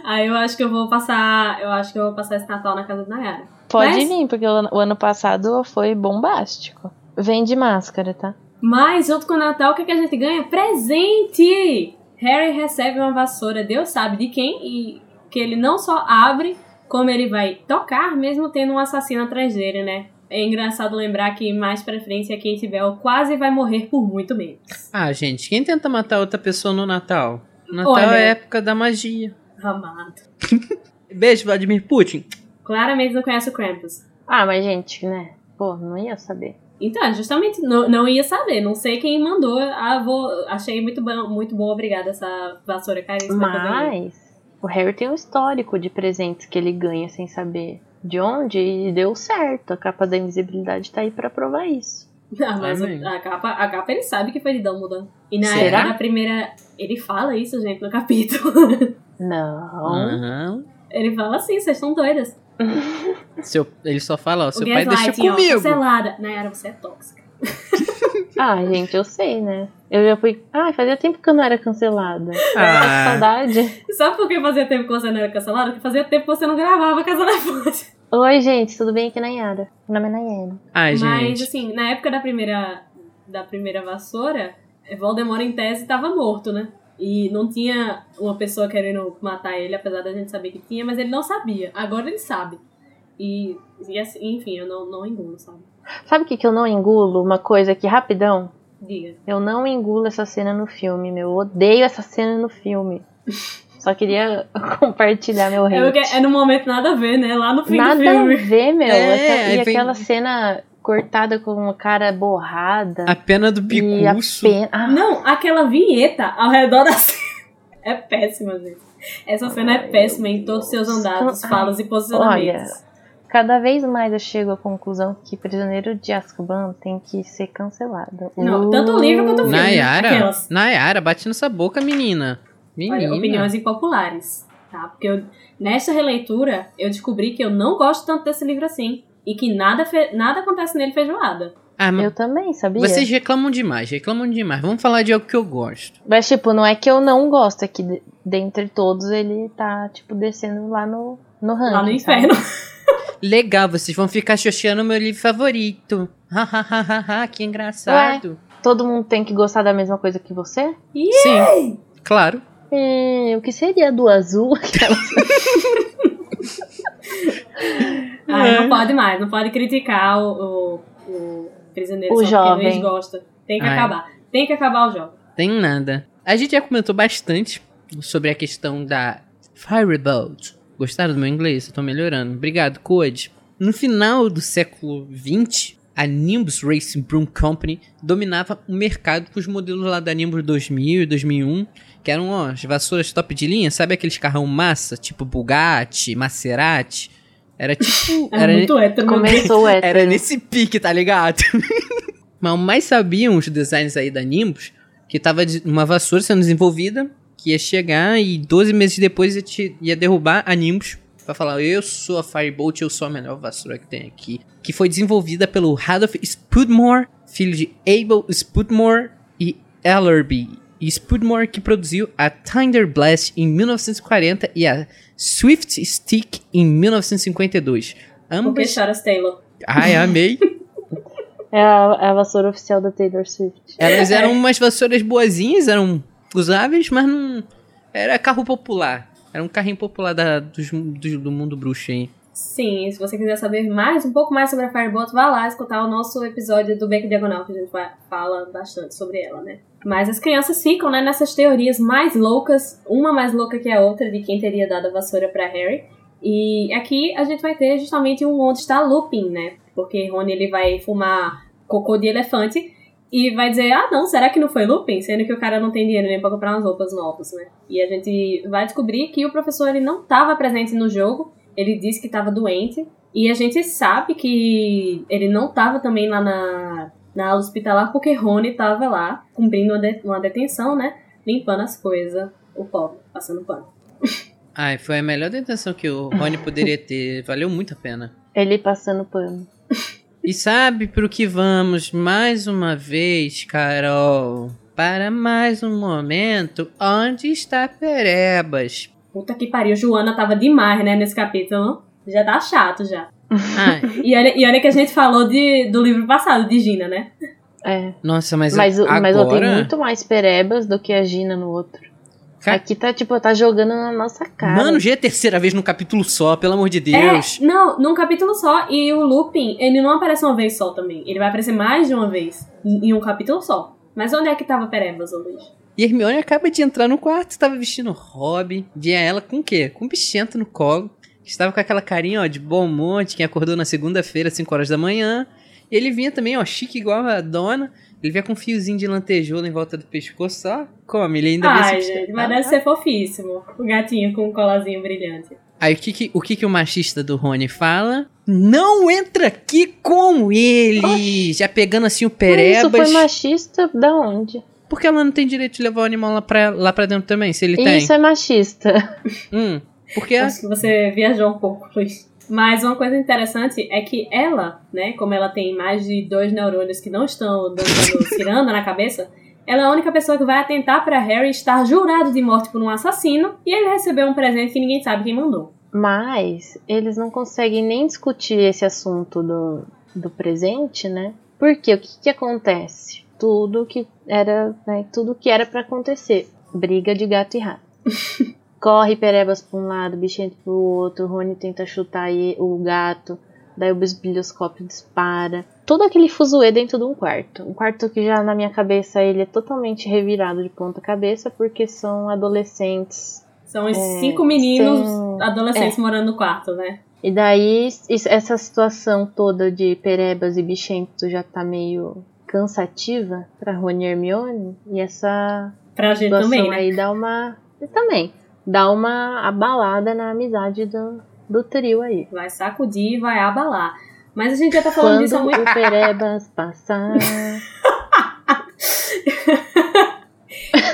Ah, eu acho que eu vou passar. Eu acho que eu vou passar esse Natal na casa da Nayara. Pode Mas- vir, porque o ano, passado foi bombástico. Vem de máscara, tá? Mas junto com o Natal, o que, que a gente ganha? Presente! Harry recebe uma vassoura, Deus sabe de quem, e que ele não só abre, como ele vai tocar, mesmo tendo um assassino atrás dele, né? É engraçado lembrar que mais pra frente a Kate Bell quase vai morrer por muito menos. Ah, gente, quem tenta matar outra pessoa no Natal? Natal Olha. é a época da magia. Amado. [LAUGHS] Beijo, Vladimir Putin. Claramente não conhece o Krampus. Ah, mas gente, né? Pô, não ia saber. Então, justamente, não, não ia saber. Não sei quem mandou. Ah, vou, achei muito bom, muito bom, obrigada, essa vassoura caríssima. Mas o Harry tem um histórico de presentes que ele ganha sem saber de onde e deu certo. A capa da invisibilidade tá aí pra provar isso. Ah, mas Amém. a capa, a capa ele sabe que foi de Dumbledore. E na Será? da primeira. Ele fala isso, gente, no capítulo. Não. Ele fala assim, vocês estão doidas. Seu, ele só fala, ó, O seu pai deixa gaslighting, ó, comigo. cancelada. Nayara, você é tóxica. [LAUGHS] Ah, gente, eu sei, né? Eu já fui. Ah, fazia tempo que eu não era cancelada. Ah. Saudade. Sabe por que fazia tempo que você não era cancelada? Porque fazia tempo que você não gravava Casa da Fonte. Oi, gente, tudo bem aqui na Yara? Meu nome é Nayara. Ai, Mas, gente. assim, na época da primeira, da primeira vassoura, Voldemort em tese estava morto, né? E não tinha uma pessoa querendo matar ele, apesar da gente saber que tinha, mas ele não sabia. Agora ele sabe. E, e assim, enfim, eu não, não engulo, sabe? Sabe o que, que eu não engulo? Uma coisa aqui, rapidão. Diga. Eu não engulo essa cena no filme, meu. Eu odeio essa cena no filme. Só queria [LAUGHS] compartilhar meu É, hate. é no momento nada a ver, né? Lá no fim Nada do filme. a ver, meu. É, e vem- aquela cena cortada com uma cara borrada. A pena do a picuço. pena. Ah, Não, aquela vinheta ao redor da [LAUGHS] cena é péssima, gente. Essa cena é péssima em todos os seus andados, Ai, falas e posicionamentos. Cada vez mais eu chego à conclusão que Prisioneiro de Azkaban tem que ser cancelado. Não, tanto o livro quanto o filme. Nayara, Aquelas. Nayara, bate nessa boca, menina. Menina. Olha, opiniões impopulares, tá? Porque eu, nesta releitura eu descobri que eu não gosto tanto desse livro assim. E que nada, fe- nada acontece nele feijoada. Ah, mas Eu também, sabia? vocês reclamam demais, reclamam demais. Vamos falar de algo que eu gosto. Mas, tipo, não é que eu não gosto, é que de- dentre todos ele tá, tipo, descendo lá no, no ranking. Lá no sabe? Legal, vocês vão ficar xoxando meu livro favorito. Hahaha, que engraçado. Todo mundo tem que gostar da mesma coisa que você? Sim, claro. Hum, o que seria do azul? [LAUGHS] Ai, É. não pode mais, não pode criticar o, o, o prisioneiro O só porque jovem. eles gostam. Tem que Ai. acabar. Tem que acabar o jogo. Tem nada. A gente já comentou bastante sobre a questão da Firebolt. Gostaram do meu inglês? Eu tô melhorando. Obrigado, Code. No final do século XX, a Nimbus Racing Broom Company dominava o mercado com os modelos lá da Nimbus 2000 e 2001, que eram ó, as vassouras top de linha, sabe aqueles carrão massa, tipo Bugatti, Maserati? Era tipo... [LAUGHS] É era, muito hétero, Deus. Começou hétero. era nesse pique, tá ligado? [LAUGHS] Mas o mais sabiam os designers aí da Nimbus que tava de- uma vassoura sendo desenvolvida, que ia chegar e 12 meses depois ia, te- ia derrubar a Nimbus pra falar: Eu sou a Firebolt, eu sou a melhor vassoura que tem aqui. Que foi desenvolvida pelo Radolf Spudmore, filho de Abel Spudmore e Ellerby. E Spudmore que produziu a Thunder Blast em 1940 e a Swift Stick em 1952. Porque Ambas. choras Taylor. Ai, amei. [LAUGHS] É a, é a vassoura oficial da Taylor Swift. Elas eram umas vassouras boazinhas, eram usáveis, mas não. Era carro popular. Era um carrinho popular da, dos- do, do mundo bruxo. Sim, se você quiser saber mais, um pouco mais sobre a Firebolt, vá lá escutar o nosso episódio do Beco Diagonal, que a gente fala bastante sobre ela, né? Mas as crianças ficam, né, nessas teorias mais loucas, uma mais louca que a outra, de quem teria dado a vassoura pra Harry. E aqui a gente vai ter justamente um onde está Lupin, né? Porque Rony ele vai fumar cocô de elefante e vai dizer, ah não, será que não foi Lupin? Sendo que o cara não tem dinheiro nem pra comprar umas roupas novas, né? E a gente vai descobrir que o professor ele não estava presente no jogo, ele disse que estava doente. E a gente sabe que ele não estava também lá na, na aula hospitalar porque Rony estava lá, cumprindo uma, de- uma detenção, né? Limpando as coisas, o pobre, passando pano. [LAUGHS] Ai, foi a melhor detenção que o Rony poderia ter. Valeu muito a pena. Ele passando pano. [LAUGHS] E sabe pro que vamos mais uma vez, Carol? Para mais um momento, onde está Perebas? Puta que pariu, Joana tava demais, né, nesse capítulo. Já tá chato já. [LAUGHS] E olha, e olha que a gente falou de, do livro passado, de Gina, né? É. nossa, mas, Mas, agora... mas eu tenho muito mais perebas do que a Gina no outro. Ca- Aqui tá, tipo, tá jogando na nossa cara. Mano, já é a terceira vez num capítulo só, pelo amor de É, Deus. não, num capítulo só. E o Lupin, ele não aparece uma vez só também. Ele vai aparecer mais de uma vez em um capítulo só. Mas onde é que tava Perebas, Luiz? E Hermione acaba de entrar no quarto, tava vestindo Robin, via ela com o quê? Com um bichento no colo. Estava com aquela carinha, ó, de bom monte, quem acordou na segunda-feira, 5 horas da manhã. E ele vinha também, ó, chique igual a dona. Ele vinha com um fiozinho de lantejoula em volta do pescoço, ó. Come, ele ainda Ai, gente, mas deve ser fofíssimo. O gatinho com um colazinho brilhante. Aí o que que, o que que o machista do Rony fala? Não entra aqui com ele! Já pegando assim o Mas isso foi Perebas. machista da onde? Por que ela não tem direito de levar o animal lá pra, lá pra dentro também, se ele tem? Isso é machista. Hum, porque Acho que você viajou um pouco, Luiz. Mas uma coisa interessante é que ela, né, como ela tem mais de dois neurônios que não estão dando [LAUGHS] ciranda na cabeça, ela é a única pessoa que vai atentar pra Harry estar jurado de morte por um assassino e ele receber um presente que ninguém sabe quem mandou. Mas eles não conseguem nem discutir esse assunto do, do presente, né? Porque o que, que acontece? Tudo que era, né, tudo que era para acontecer. Briga de gato e rato. [LAUGHS] Corre Perebas pra um lado, Bichento pro outro, Rony tenta chutar o gato, daí o bisbilhoscópio dispara. Todo aquele fuzuê dentro de um quarto. Um quarto que já na minha cabeça ele é totalmente revirado de ponta cabeça, porque são adolescentes São os É, cinco meninos sem- adolescentes morando no quarto, né? E daí, essa situação toda de Perebas e Bichento já tá meio cansativa pra Rony e Hermione. E essa Pra gente situação também, né? aí dá uma. e também. Dá uma abalada na amizade do, do trio aí. Vai sacudir e vai abalar. Mas a gente já tá falando Quando disso há muito o Perebas passar. [LAUGHS]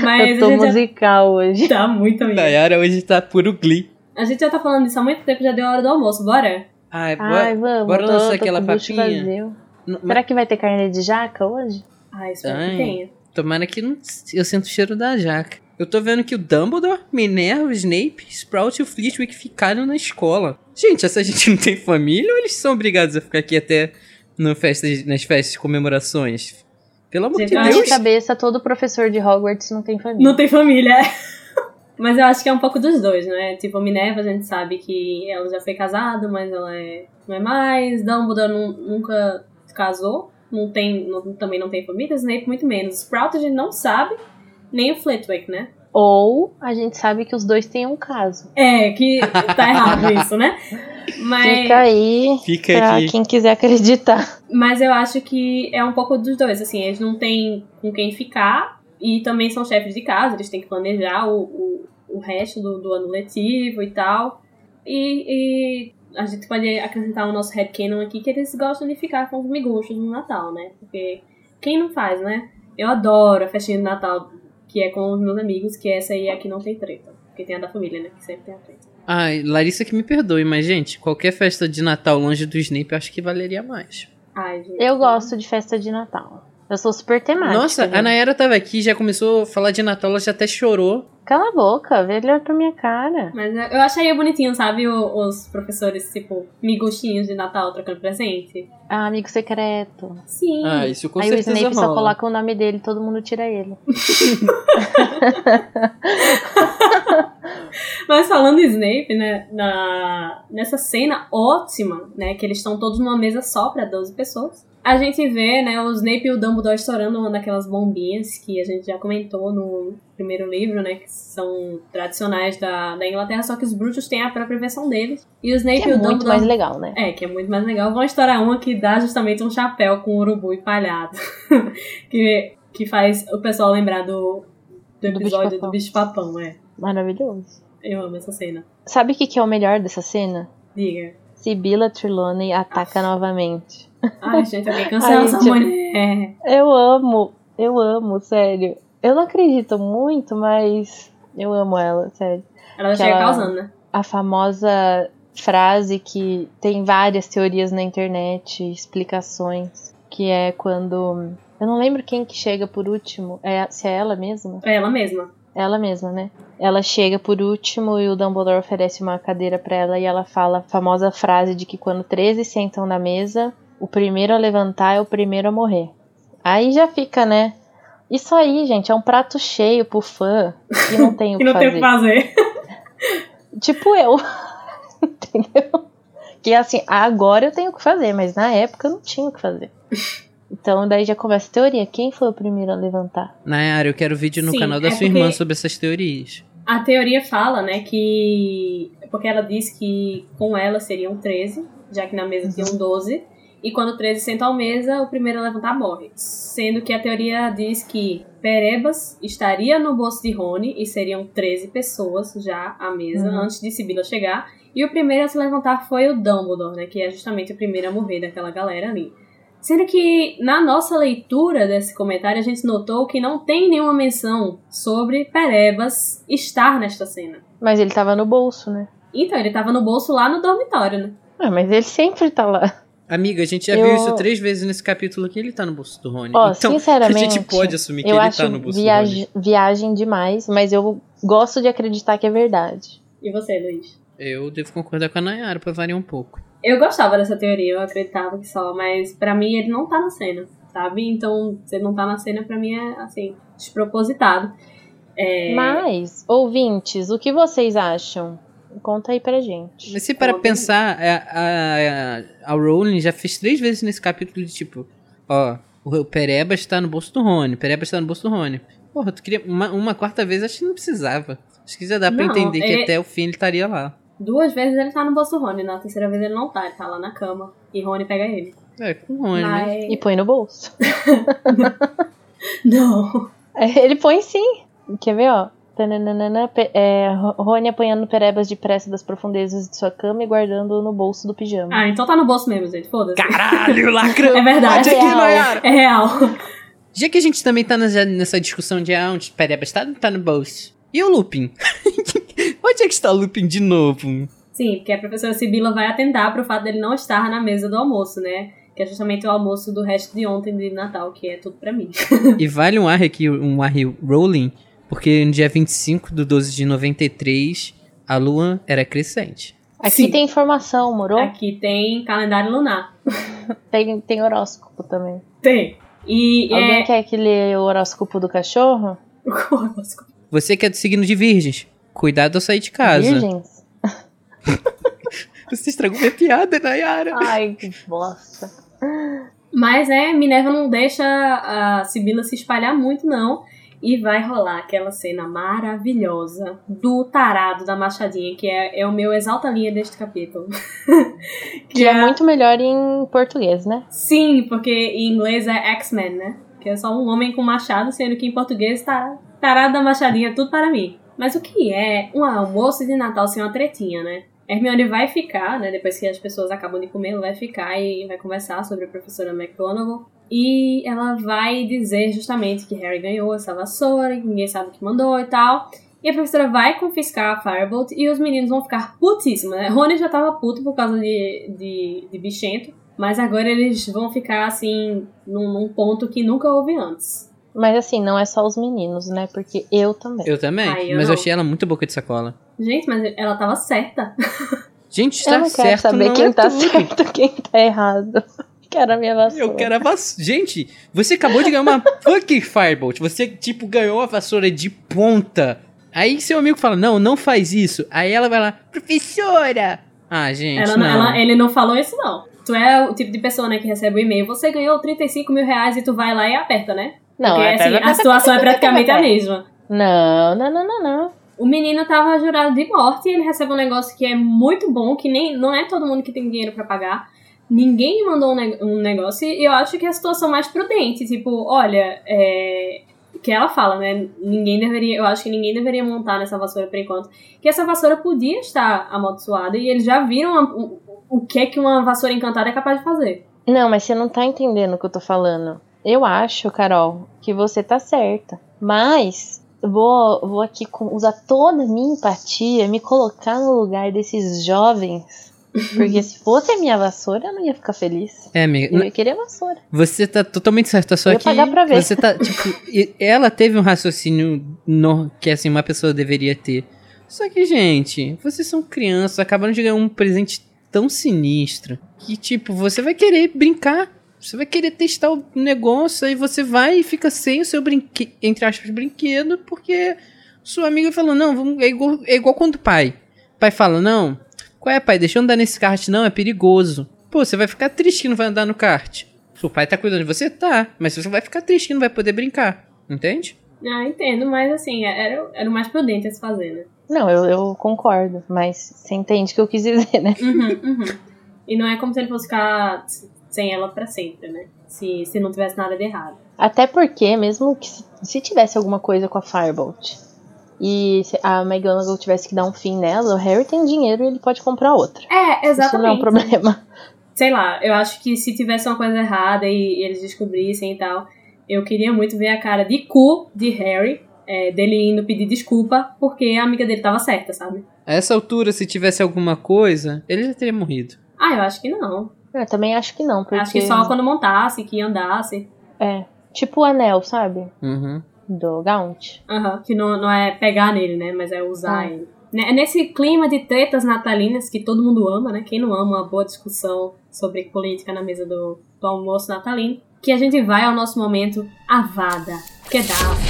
Mas Eu tô a gente já musical hoje. tá muito amigo. Nayara hoje tá puro glee. A gente já tá falando disso há muito tempo, já deu hora do almoço, bora? Ai, Ai, bora, vamos. bora lançar tô aquela papinha. vazio. N- mas Será que vai ter carne de jaca hoje? Ah, espero Ai. que tenha. Tomara que não, eu sinto o cheiro da jaca. Eu tô vendo que o Dumbledore, Minerva, Snape, Sprout e o Flitwick ficaram na escola. Gente, essa [LAUGHS] gente não tem família ou eles são obrigados a ficar aqui até no festa, nas festas de comemorações? Pelo amor de eu Na Deus. cabeça, todo professor de Hogwarts não tem família. Não tem família. [LAUGHS] Mas eu acho que é um pouco dos dois, né? Tipo, Minerva, a gente sabe que ela já foi casada, mas ela é, não é mais. Dumbledore nu- nunca casou, não tem, não- também não tem família, Snape muito menos. Sprout a gente não sabe, nem o Flitwick, né? Ou a gente sabe que os dois têm um caso. É, que tá errado isso, né? Mas... Fica aí Fica pra aqui. quem quiser acreditar. Mas eu acho que é um pouco dos dois, assim, eles não têm com quem ficar e também são chefes de casa, eles têm que planejar o, o, o resto do, do ano letivo e tal. E, e a gente pode acrescentar o nosso headcanon aqui que eles gostam de ficar com os miguxos no Natal, né? Porque quem não faz, né? Eu adoro a festinha de Natal que é com os meus amigos, que essa aí aqui não tem treta. Porque tem a da família, né? Que sempre tem a treta. Ai, Larissa que me perdoe, mas, gente, qualquer festa de Natal longe do Snape eu acho que valeria mais. Ai, gente. Eu gosto de festa de Natal. Eu sou super temática. Nossa, gente. a Nayara tava aqui, já começou a falar de Natal, ela já até chorou. Cala a boca, vê ele olhar pra minha cara. Mas eu acharia bonitinho, sabe, o- os professores, tipo, miguxinhos de Natal trocando presente. Ah, amigo secreto. Sim. Ah, isso com Aí o certeza Snape só rola. coloca o nome dele todo mundo tira ele. [LAUGHS] Mas falando em Snape, né, na, nessa cena ótima, né, que eles estão todos numa mesa só pra 12 pessoas, a gente vê, né, o Snape e o Dumbledore estourando uma daquelas bombinhas que a gente já comentou no primeiro livro, né, que são tradicionais da, da Inglaterra, só que os bruxos têm a própria versão deles. E o Snape Que e é o muito Dumbledore... mais legal, né? É, que é muito mais legal. Vão estourar uma que dá justamente um chapéu com urubu empalhado. [LAUGHS] que, que faz o pessoal lembrar do, do episódio do bicho-papão, é. Maravilhoso. Eu amo essa cena. Sabe o que, que é o melhor dessa cena? Diga. Sibila Trelawney ataca novamente. Ai, gente, alguém cancela Ai, essa gente, mulher. Eu amo, eu amo, sério. Eu não acredito muito, mas eu amo ela, sério. Ela já chega causando, né? A famosa frase que tem várias teorias na internet, explicações, que é quando. Eu não lembro quem que chega por último. É, se é ela mesma? É ela mesma. Ela mesma, né? Ela chega por último e o Dumbledore oferece uma cadeira pra ela e ela fala a famosa frase de que quando 13 sentam na mesa, o primeiro a levantar é o primeiro a morrer. Aí já fica, né? Isso aí, gente, é um prato cheio pro fã que não tem o [LAUGHS] Que que não tem o fazer. que fazer. Tipo eu. [LAUGHS] Entendeu? Que assim, agora eu tenho o que fazer, mas na época eu não tinha o que fazer. Então daí já começa a teoria. Quem foi o primeiro a levantar? Nayara, eu quero vídeo no Sim, canal da é sua irmã sobre essas teorias. A teoria fala, né, que. Porque ela diz que com ela seriam 13, já que na mesa tinham 12. E quando 13 sentam à mesa, o primeiro a levantar morre. Sendo que a teoria diz que Perebas estaria no bolso de Rony e seriam 13 pessoas já à mesa Uhum. antes de Sibila chegar. E o primeiro a se levantar foi o Dumbledore, né, que é justamente o primeiro a morrer daquela galera ali. Sendo que na nossa leitura desse comentário a gente notou que não tem nenhuma menção sobre Perebas estar nesta cena. Mas ele tava no bolso, né? Então, ele tava no bolso lá no dormitório, né? Ah, mas ele sempre tá lá. Amiga, a gente já Eu- viu isso três vezes nesse capítulo que ele tá no bolso do Rony. Ó, então, sinceramente, [LAUGHS] a gente pode assumir que eu ele acho tá no bolso viagem, do Rony. viagem demais, mas eu gosto de acreditar que é verdade. E você, Luiz? Eu devo concordar com a Nayara pra variar um pouco. Eu gostava dessa teoria, eu acreditava que só, mas pra mim ele não tá na cena, sabe? Então, se ele não tá na cena, pra mim é, assim, despropositado. É... Mas, ouvintes, o que vocês acham? Conta aí pra gente. Mas se para pensar, a, a, a Rowling já fez três vezes nesse capítulo de tipo, ó, o Pereba está no bolso do Rony, Pereba está no bolso do Rony. Porra, tu queria uma, uma quarta vez, acho que não precisava. Acho que já dá pra Não, entender que ele- até o fim ele estaria lá. Duas vezes ele tá no bolso do Rony, na terceira vez ele não tá, ele tá lá na cama. E Rony pega ele. É, com o Rony, né? Mas... E põe no bolso. [LAUGHS] Não. [LAUGHS] Ele põe sim. Quer ver, ó? Tananana, é, Ro- Rony apanhando perebas de pressa das profundezas de sua cama e guardando no bolso do pijama. Ah, então tá no bolso mesmo, gente, foda-se. Caralho, [LAUGHS] lacrão! É verdade. Aqui, real. É real. Já que a gente também tá nessa, discussão de ah, onde o Pereba está, não tá no bolso. E o Lupin? [LAUGHS] onde é que está o Lupin de novo? Sim, porque a professora Sibila vai atentar pro fato dele não estar na mesa do almoço, né? Que é justamente o almoço do resto de ontem de Natal, que é tudo pra mim. E vale um ar aqui, um ar Rowling, porque no dia 25 de 12 de 93, a lua era crescente. Aqui sim. tem informação, moro? Aqui tem calendário lunar. [LAUGHS] Tem, tem horóscopo também. Tem. E Alguém é. quer que lê o horóscopo do cachorro? [LAUGHS] Você que é do signo de virgens, cuidado ao sair de casa. Virgens? [LAUGHS] Você estragou minha piada, Nayara. Ai, que bosta. Mas é, Minerva não deixa a Sibila se espalhar muito, não. E vai rolar aquela cena maravilhosa do tarado da Machadinha, que é, é o meu exalta-linha deste capítulo. [LAUGHS] Que é muito melhor em português, né? Sim, porque em inglês é X-Men, né? Que é só um homem com machado, sendo que em português tá tarado da machadinha, é tudo para mim. Mas o que é um almoço de Natal sem uma tretinha, né? Hermione vai ficar, né? Depois que as pessoas acabam de comer, ela vai ficar e vai conversar sobre a professora McGonagall. E ela vai dizer justamente que Harry ganhou essa vassoura, que ninguém sabe o que mandou e tal. E a professora vai confiscar a Firebolt e os meninos vão ficar putíssimos, né? Rony já tava puto por causa de, de, de bichento. Mas agora eles vão ficar, assim, num, num ponto que nunca houve antes. Mas assim, não é só os meninos, né? Porque eu também. Eu também, Ai, eu mas não. eu achei ela muito boca de sacola. Gente, mas ela tava certa. Gente, Eu está não certo, quero saber não quem é tá tudo. certo, quem tá errado. Quero a minha vassoura. Eu quero a vassoura. Gente, você acabou de ganhar uma [LAUGHS] fucking Firebolt. Você, tipo, ganhou a vassoura de ponta. Aí seu amigo fala, não, não faz isso. Aí ela vai lá, professora! Ah, gente, Ela, não. ela- ele não falou isso, não. Tu é o tipo de pessoa, né, que recebe o e-mail. Você ganhou 35 mil reais e tu vai lá e aperta, né? Não, Porque, é- assim, a situação é praticamente a mesma. Não, não, não, não, não. O menino tava jurado de morte e ele recebe um negócio que é muito bom, que nem não é todo mundo que tem dinheiro pra pagar. Ninguém mandou um, ne- um negócio e eu acho que é a situação mais prudente. Tipo, olha, é, que ela fala, né? Ninguém deveria, eu acho que ninguém deveria montar nessa vassoura por enquanto. Que essa vassoura podia estar amaldiçoada e eles já viram a- o, o que é que uma vassoura encantada é capaz de fazer. Não, mas você não tá entendendo o que eu tô falando. Eu acho, Carol, que você tá certa. Mas vou, vou aqui com- usar toda a minha empatia, me colocar no lugar desses jovens. Porque se fosse a minha vassoura, eu não ia ficar feliz. É, amiga, Eu ia querer a vassoura. você tá totalmente certa, só Eu que pagar pra ver. você tá, tipo, ela teve um raciocínio no, que, assim, uma pessoa deveria ter. Só que, gente, vocês são crianças, acabaram de ganhar um presente tão sinistro que, tipo, você vai querer brincar. Você vai querer testar o negócio, aí você vai e fica sem o seu brinquedo, entre aspas, brinquedo, porque sua amiga falou, não, vamos, é, igual, é igual quando o pai. O pai fala, não, qual é, pai? Deixa eu andar nesse kart, não, é perigoso. Pô, você vai ficar triste que não vai andar no kart. Seu pai tá cuidando de você? Tá. Mas você vai ficar triste que não vai poder brincar. Entende? Ah, entendo, mas assim, era, era o mais prudente a se fazer, né? Não, eu, eu concordo, mas você entende o que eu quis dizer, né? Uhum, uhum. E não é como se ele fosse ficar sem ela pra sempre, né? Se, se não tivesse nada de errado. Até porque, mesmo que se, se tivesse alguma coisa com a Firebolt e se a McGonagall tivesse que dar um fim nela, o Harry tem dinheiro e ele pode comprar outra. É, exatamente. Isso não é um problema. Sei lá, eu acho que se tivesse uma coisa errada e, e eles descobrissem e tal, eu queria muito ver a cara de cu de Harry, é, dele indo pedir desculpa porque a amiga dele tava certa, sabe? A essa altura, se tivesse alguma coisa, ele já teria morrido. Ah, eu acho que não. Eu também acho que não, porque... Acho que só quando montasse, que andasse. É, tipo o anel, sabe? Uhum. Do Gaunt. Aham, que não, não é pegar nele, né? Mas é usar Ah. ele. Né, É nesse clima de tretas natalinas que todo mundo ama, né? Quem não ama uma boa discussão sobre política na mesa do, do almoço natalino, que a gente vai ao nosso momento Avada Kedavra.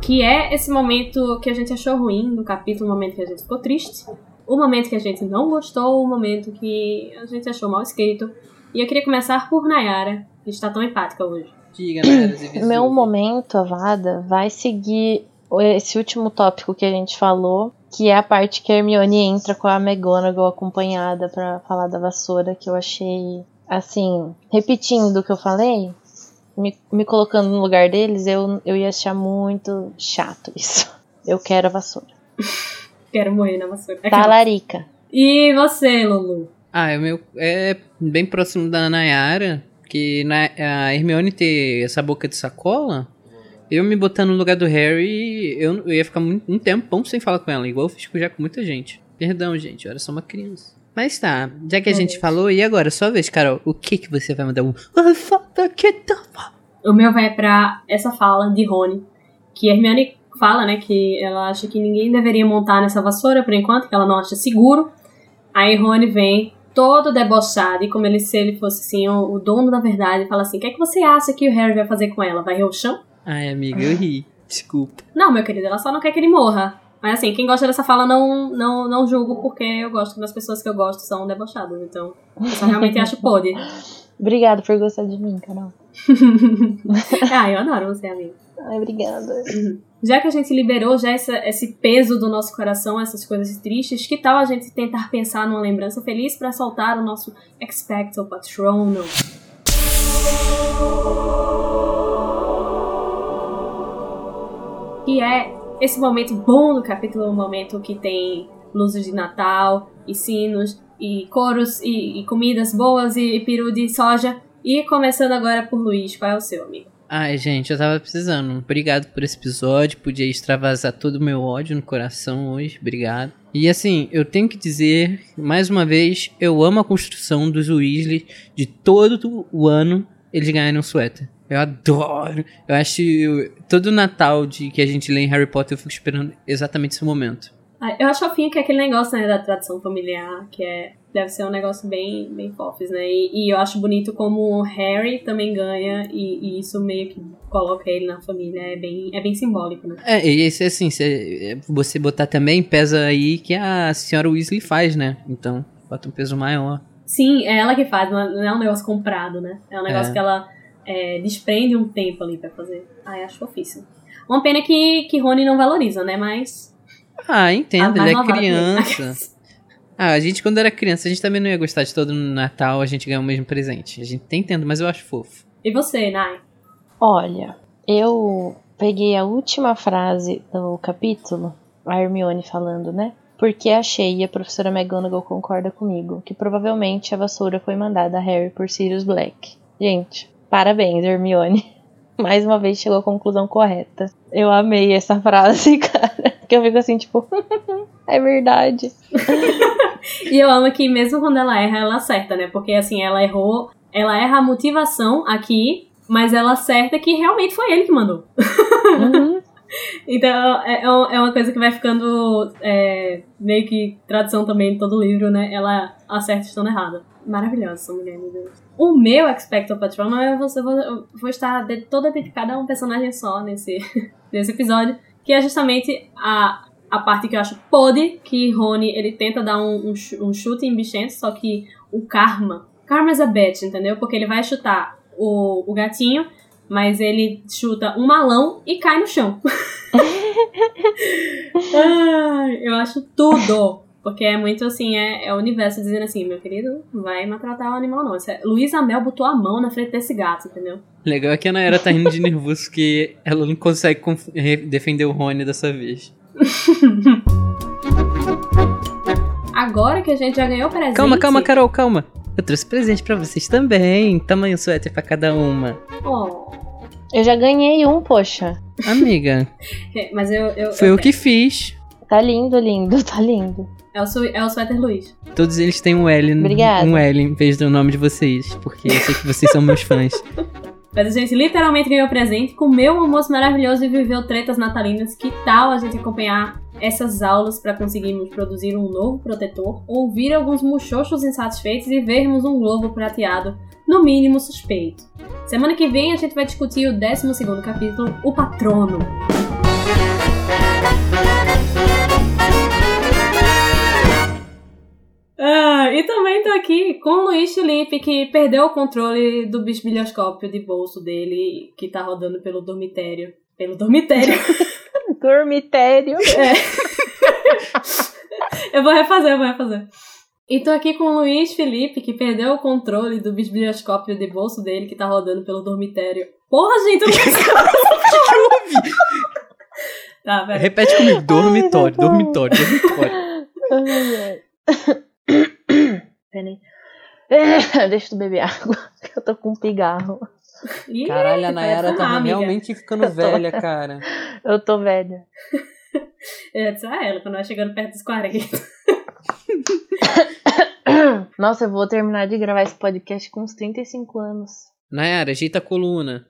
Que é esse momento que a gente achou ruim do capítulo, o momento que a gente ficou triste, o momento que a gente não gostou, o momento que a gente achou mal escrito. E eu queria começar por Nayara, que está tão empática hoje. Diga, Zivizu. Meu momento, Avada, vai seguir esse último tópico que a gente falou, que é a parte que a Hermione entra com a McGonagall acompanhada pra falar da vassoura, que eu achei, assim, repetindo o que eu falei, me, me colocando no lugar deles, eu, eu ia achar muito chato isso. [LAUGHS] Eu quero a vassoura. [LAUGHS] Quero morrer na vassoura. É Talarica. E você, Lulu? Ah, é, meu, é bem próximo da Nayara, que na, a Hermione ter essa boca de sacola, eu me botando no lugar do Harry, eu, eu ia ficar muito, um tempão sem falar com ela, igual eu fiz com- já com muita gente. Perdão, gente, eu era só uma criança. Mas tá, já que a gente falou, e agora? Sua vez, Carol, o que que você vai mandar? Um... O meu vai pra essa fala de Rony, que a Hermione fala, né, que ela acha que ninguém deveria montar nessa vassoura por enquanto, que ela não acha seguro. Aí Rony vem todo debochado, e como ele, se ele fosse assim, o, o dono da verdade, e fala assim: o que é que você acha que o Harry vai fazer com ela? Vai rir o chão? Ai, amiga, eu ri. Desculpa. Não, meu querido, ela só não quer que ele morra. Mas assim, quem gosta dessa fala não, não, não julgo, porque eu gosto das pessoas que eu gosto são debochadas. Então, eu só realmente acho podre. [LAUGHS] Obrigada por gostar de mim, Carol. [LAUGHS] ah, eu adoro você, amigo. Ai, obrigada. [LAUGHS] Já que a gente liberou já essa, esse peso do nosso coração, essas coisas tristes, que tal a gente tentar pensar numa lembrança feliz para soltar o nosso Expecto Patronum? Que é esse momento bom do capítulo, um momento que tem luzes de Natal, e sinos, e coros, e, e comidas boas, e, e peru de soja. E começando agora por Luiz, qual é o seu, amigo? Ai, gente, eu tava precisando. Obrigado por esse episódio. Podia extravasar todo o meu ódio no coração hoje. Obrigado. E assim, eu tenho que dizer, mais uma vez, eu amo a construção dos Weasley de todo o ano eles ganharem um suéter. Eu adoro. Eu acho que todo Natal de que a gente lê em Harry Potter eu fico esperando exatamente esse momento. Ah, Eu acho fofinho que é aquele negócio, né, da tradição familiar, que é deve ser um negócio bem, bem fofes, né? E, e eu acho bonito como o Harry também ganha e, e isso meio que coloca ele na família, é bem, é bem simbólico, né? É, e esse assim, se você botar também, pesa aí que a senhora Weasley faz, né? Então, bota um peso maior. Sim, é ela que faz, não é não é um negócio comprado, né? É um negócio É. que ela é, desprende um tempo ali pra fazer. Ah, eu acho fofíssimo. Uma pena que, que Rony não valoriza, né? Mas. Ah, entendo, ele é dele. criança. [LAUGHS] Ah, a gente quando era criança, a gente também não ia gostar de todo Natal a gente ganhar o mesmo presente. A gente tem entendo, mas eu acho fofo. E você, Nai? Olha, eu peguei a última frase do capítulo, a Hermione falando, né? Porque achei, e a professora McGonagall concorda comigo, que provavelmente a vassoura foi mandada a Harry por Sirius Black. Gente, parabéns, Hermione. [LAUGHS] Mais uma vez chegou à conclusão correta. Eu amei essa frase, [LAUGHS] cara. Que eu fico assim, tipo, [LAUGHS] é verdade. E eu amo que mesmo quando ela erra, ela acerta, né? Porque assim, ela errou, ela erra a motivação aqui, mas ela acerta que realmente foi ele que mandou. Uhum. [LAUGHS] Então, é, é uma coisa que vai ficando é, meio que tradução também de todo o livro, né? Ela acerta estando errada. Maravilhosa essa mulher, meu Deus. O meu Expecto Patronum, eu vou, eu vou, estar toda dedicada a um personagem só nesse, [LAUGHS] nesse episódio, que é justamente a, a parte que eu acho pode, que Rony, ele tenta dar um, um, um chute em bichento, só que o karma, karma is a bitch, entendeu? Porque ele vai chutar o, o gatinho, mas ele chuta um malão e cai no chão. [LAUGHS] Ai, eu acho tudo. Porque é muito assim, é, é o universo dizendo assim, meu querido, não vai maltratar o animal não. É, Luísa Mel botou a mão na frente desse gato, entendeu? Legal é que a Nayara tá rindo de nervoso que ela não consegue defender o Rony dessa vez. [LAUGHS] Agora que a gente já ganhou presente... Calma, calma, Carol, calma. Eu trouxe presente para vocês também. Tamanho suéter para cada uma. Oh. Eu já ganhei um, poxa. Amiga. [LAUGHS] é, mas eu. eu Foi eu, eu que fiz. Tá lindo, lindo, tá lindo. É o, su é o suéter Luiz. Todos eles têm um L, Obrigada. um L em vez do nome de vocês, porque eu sei que vocês são meus fãs. [LAUGHS] Mas a gente literalmente ganhou presente, comeu um almoço maravilhoso e viveu tretas natalinas. Que tal a gente acompanhar essas aulas para conseguirmos produzir um novo protetor, ouvir alguns muxoxos insatisfeitos e vermos um globo prateado, no mínimo suspeito? Semana que vem a gente vai discutir o 12 capítulo, O Patrono. Ah, e também tô aqui com o Luiz Felipe, que perdeu o controle do bisbilhoscópio de bolso dele, que tá rodando pelo dormitério. Pelo dormitério. [LAUGHS] dormitério. É. [LAUGHS] eu vou refazer, eu vou refazer. E tô aqui com o Luiz Felipe, que perdeu o controle do bisbilhoscópio de bolso dele, que tá rodando pelo dormitério. Porra, gente, eu não? [LAUGHS] Tá. Repete comigo, dormitório, dormitório, dormitório. Peraí. [LAUGHS] Deixa tu beber água, [LAUGHS] que eu tô com um pigarro. Ih, Caralho, a Nayara tá realmente ficando [LAUGHS] velha, cara. Eu tô velha. Eu ia dizer a ela, quando vai chegando perto dos 40. [COUGHS] Nossa, eu vou terminar de gravar esse podcast com uns 35 anos. Nayara, ajeita a coluna.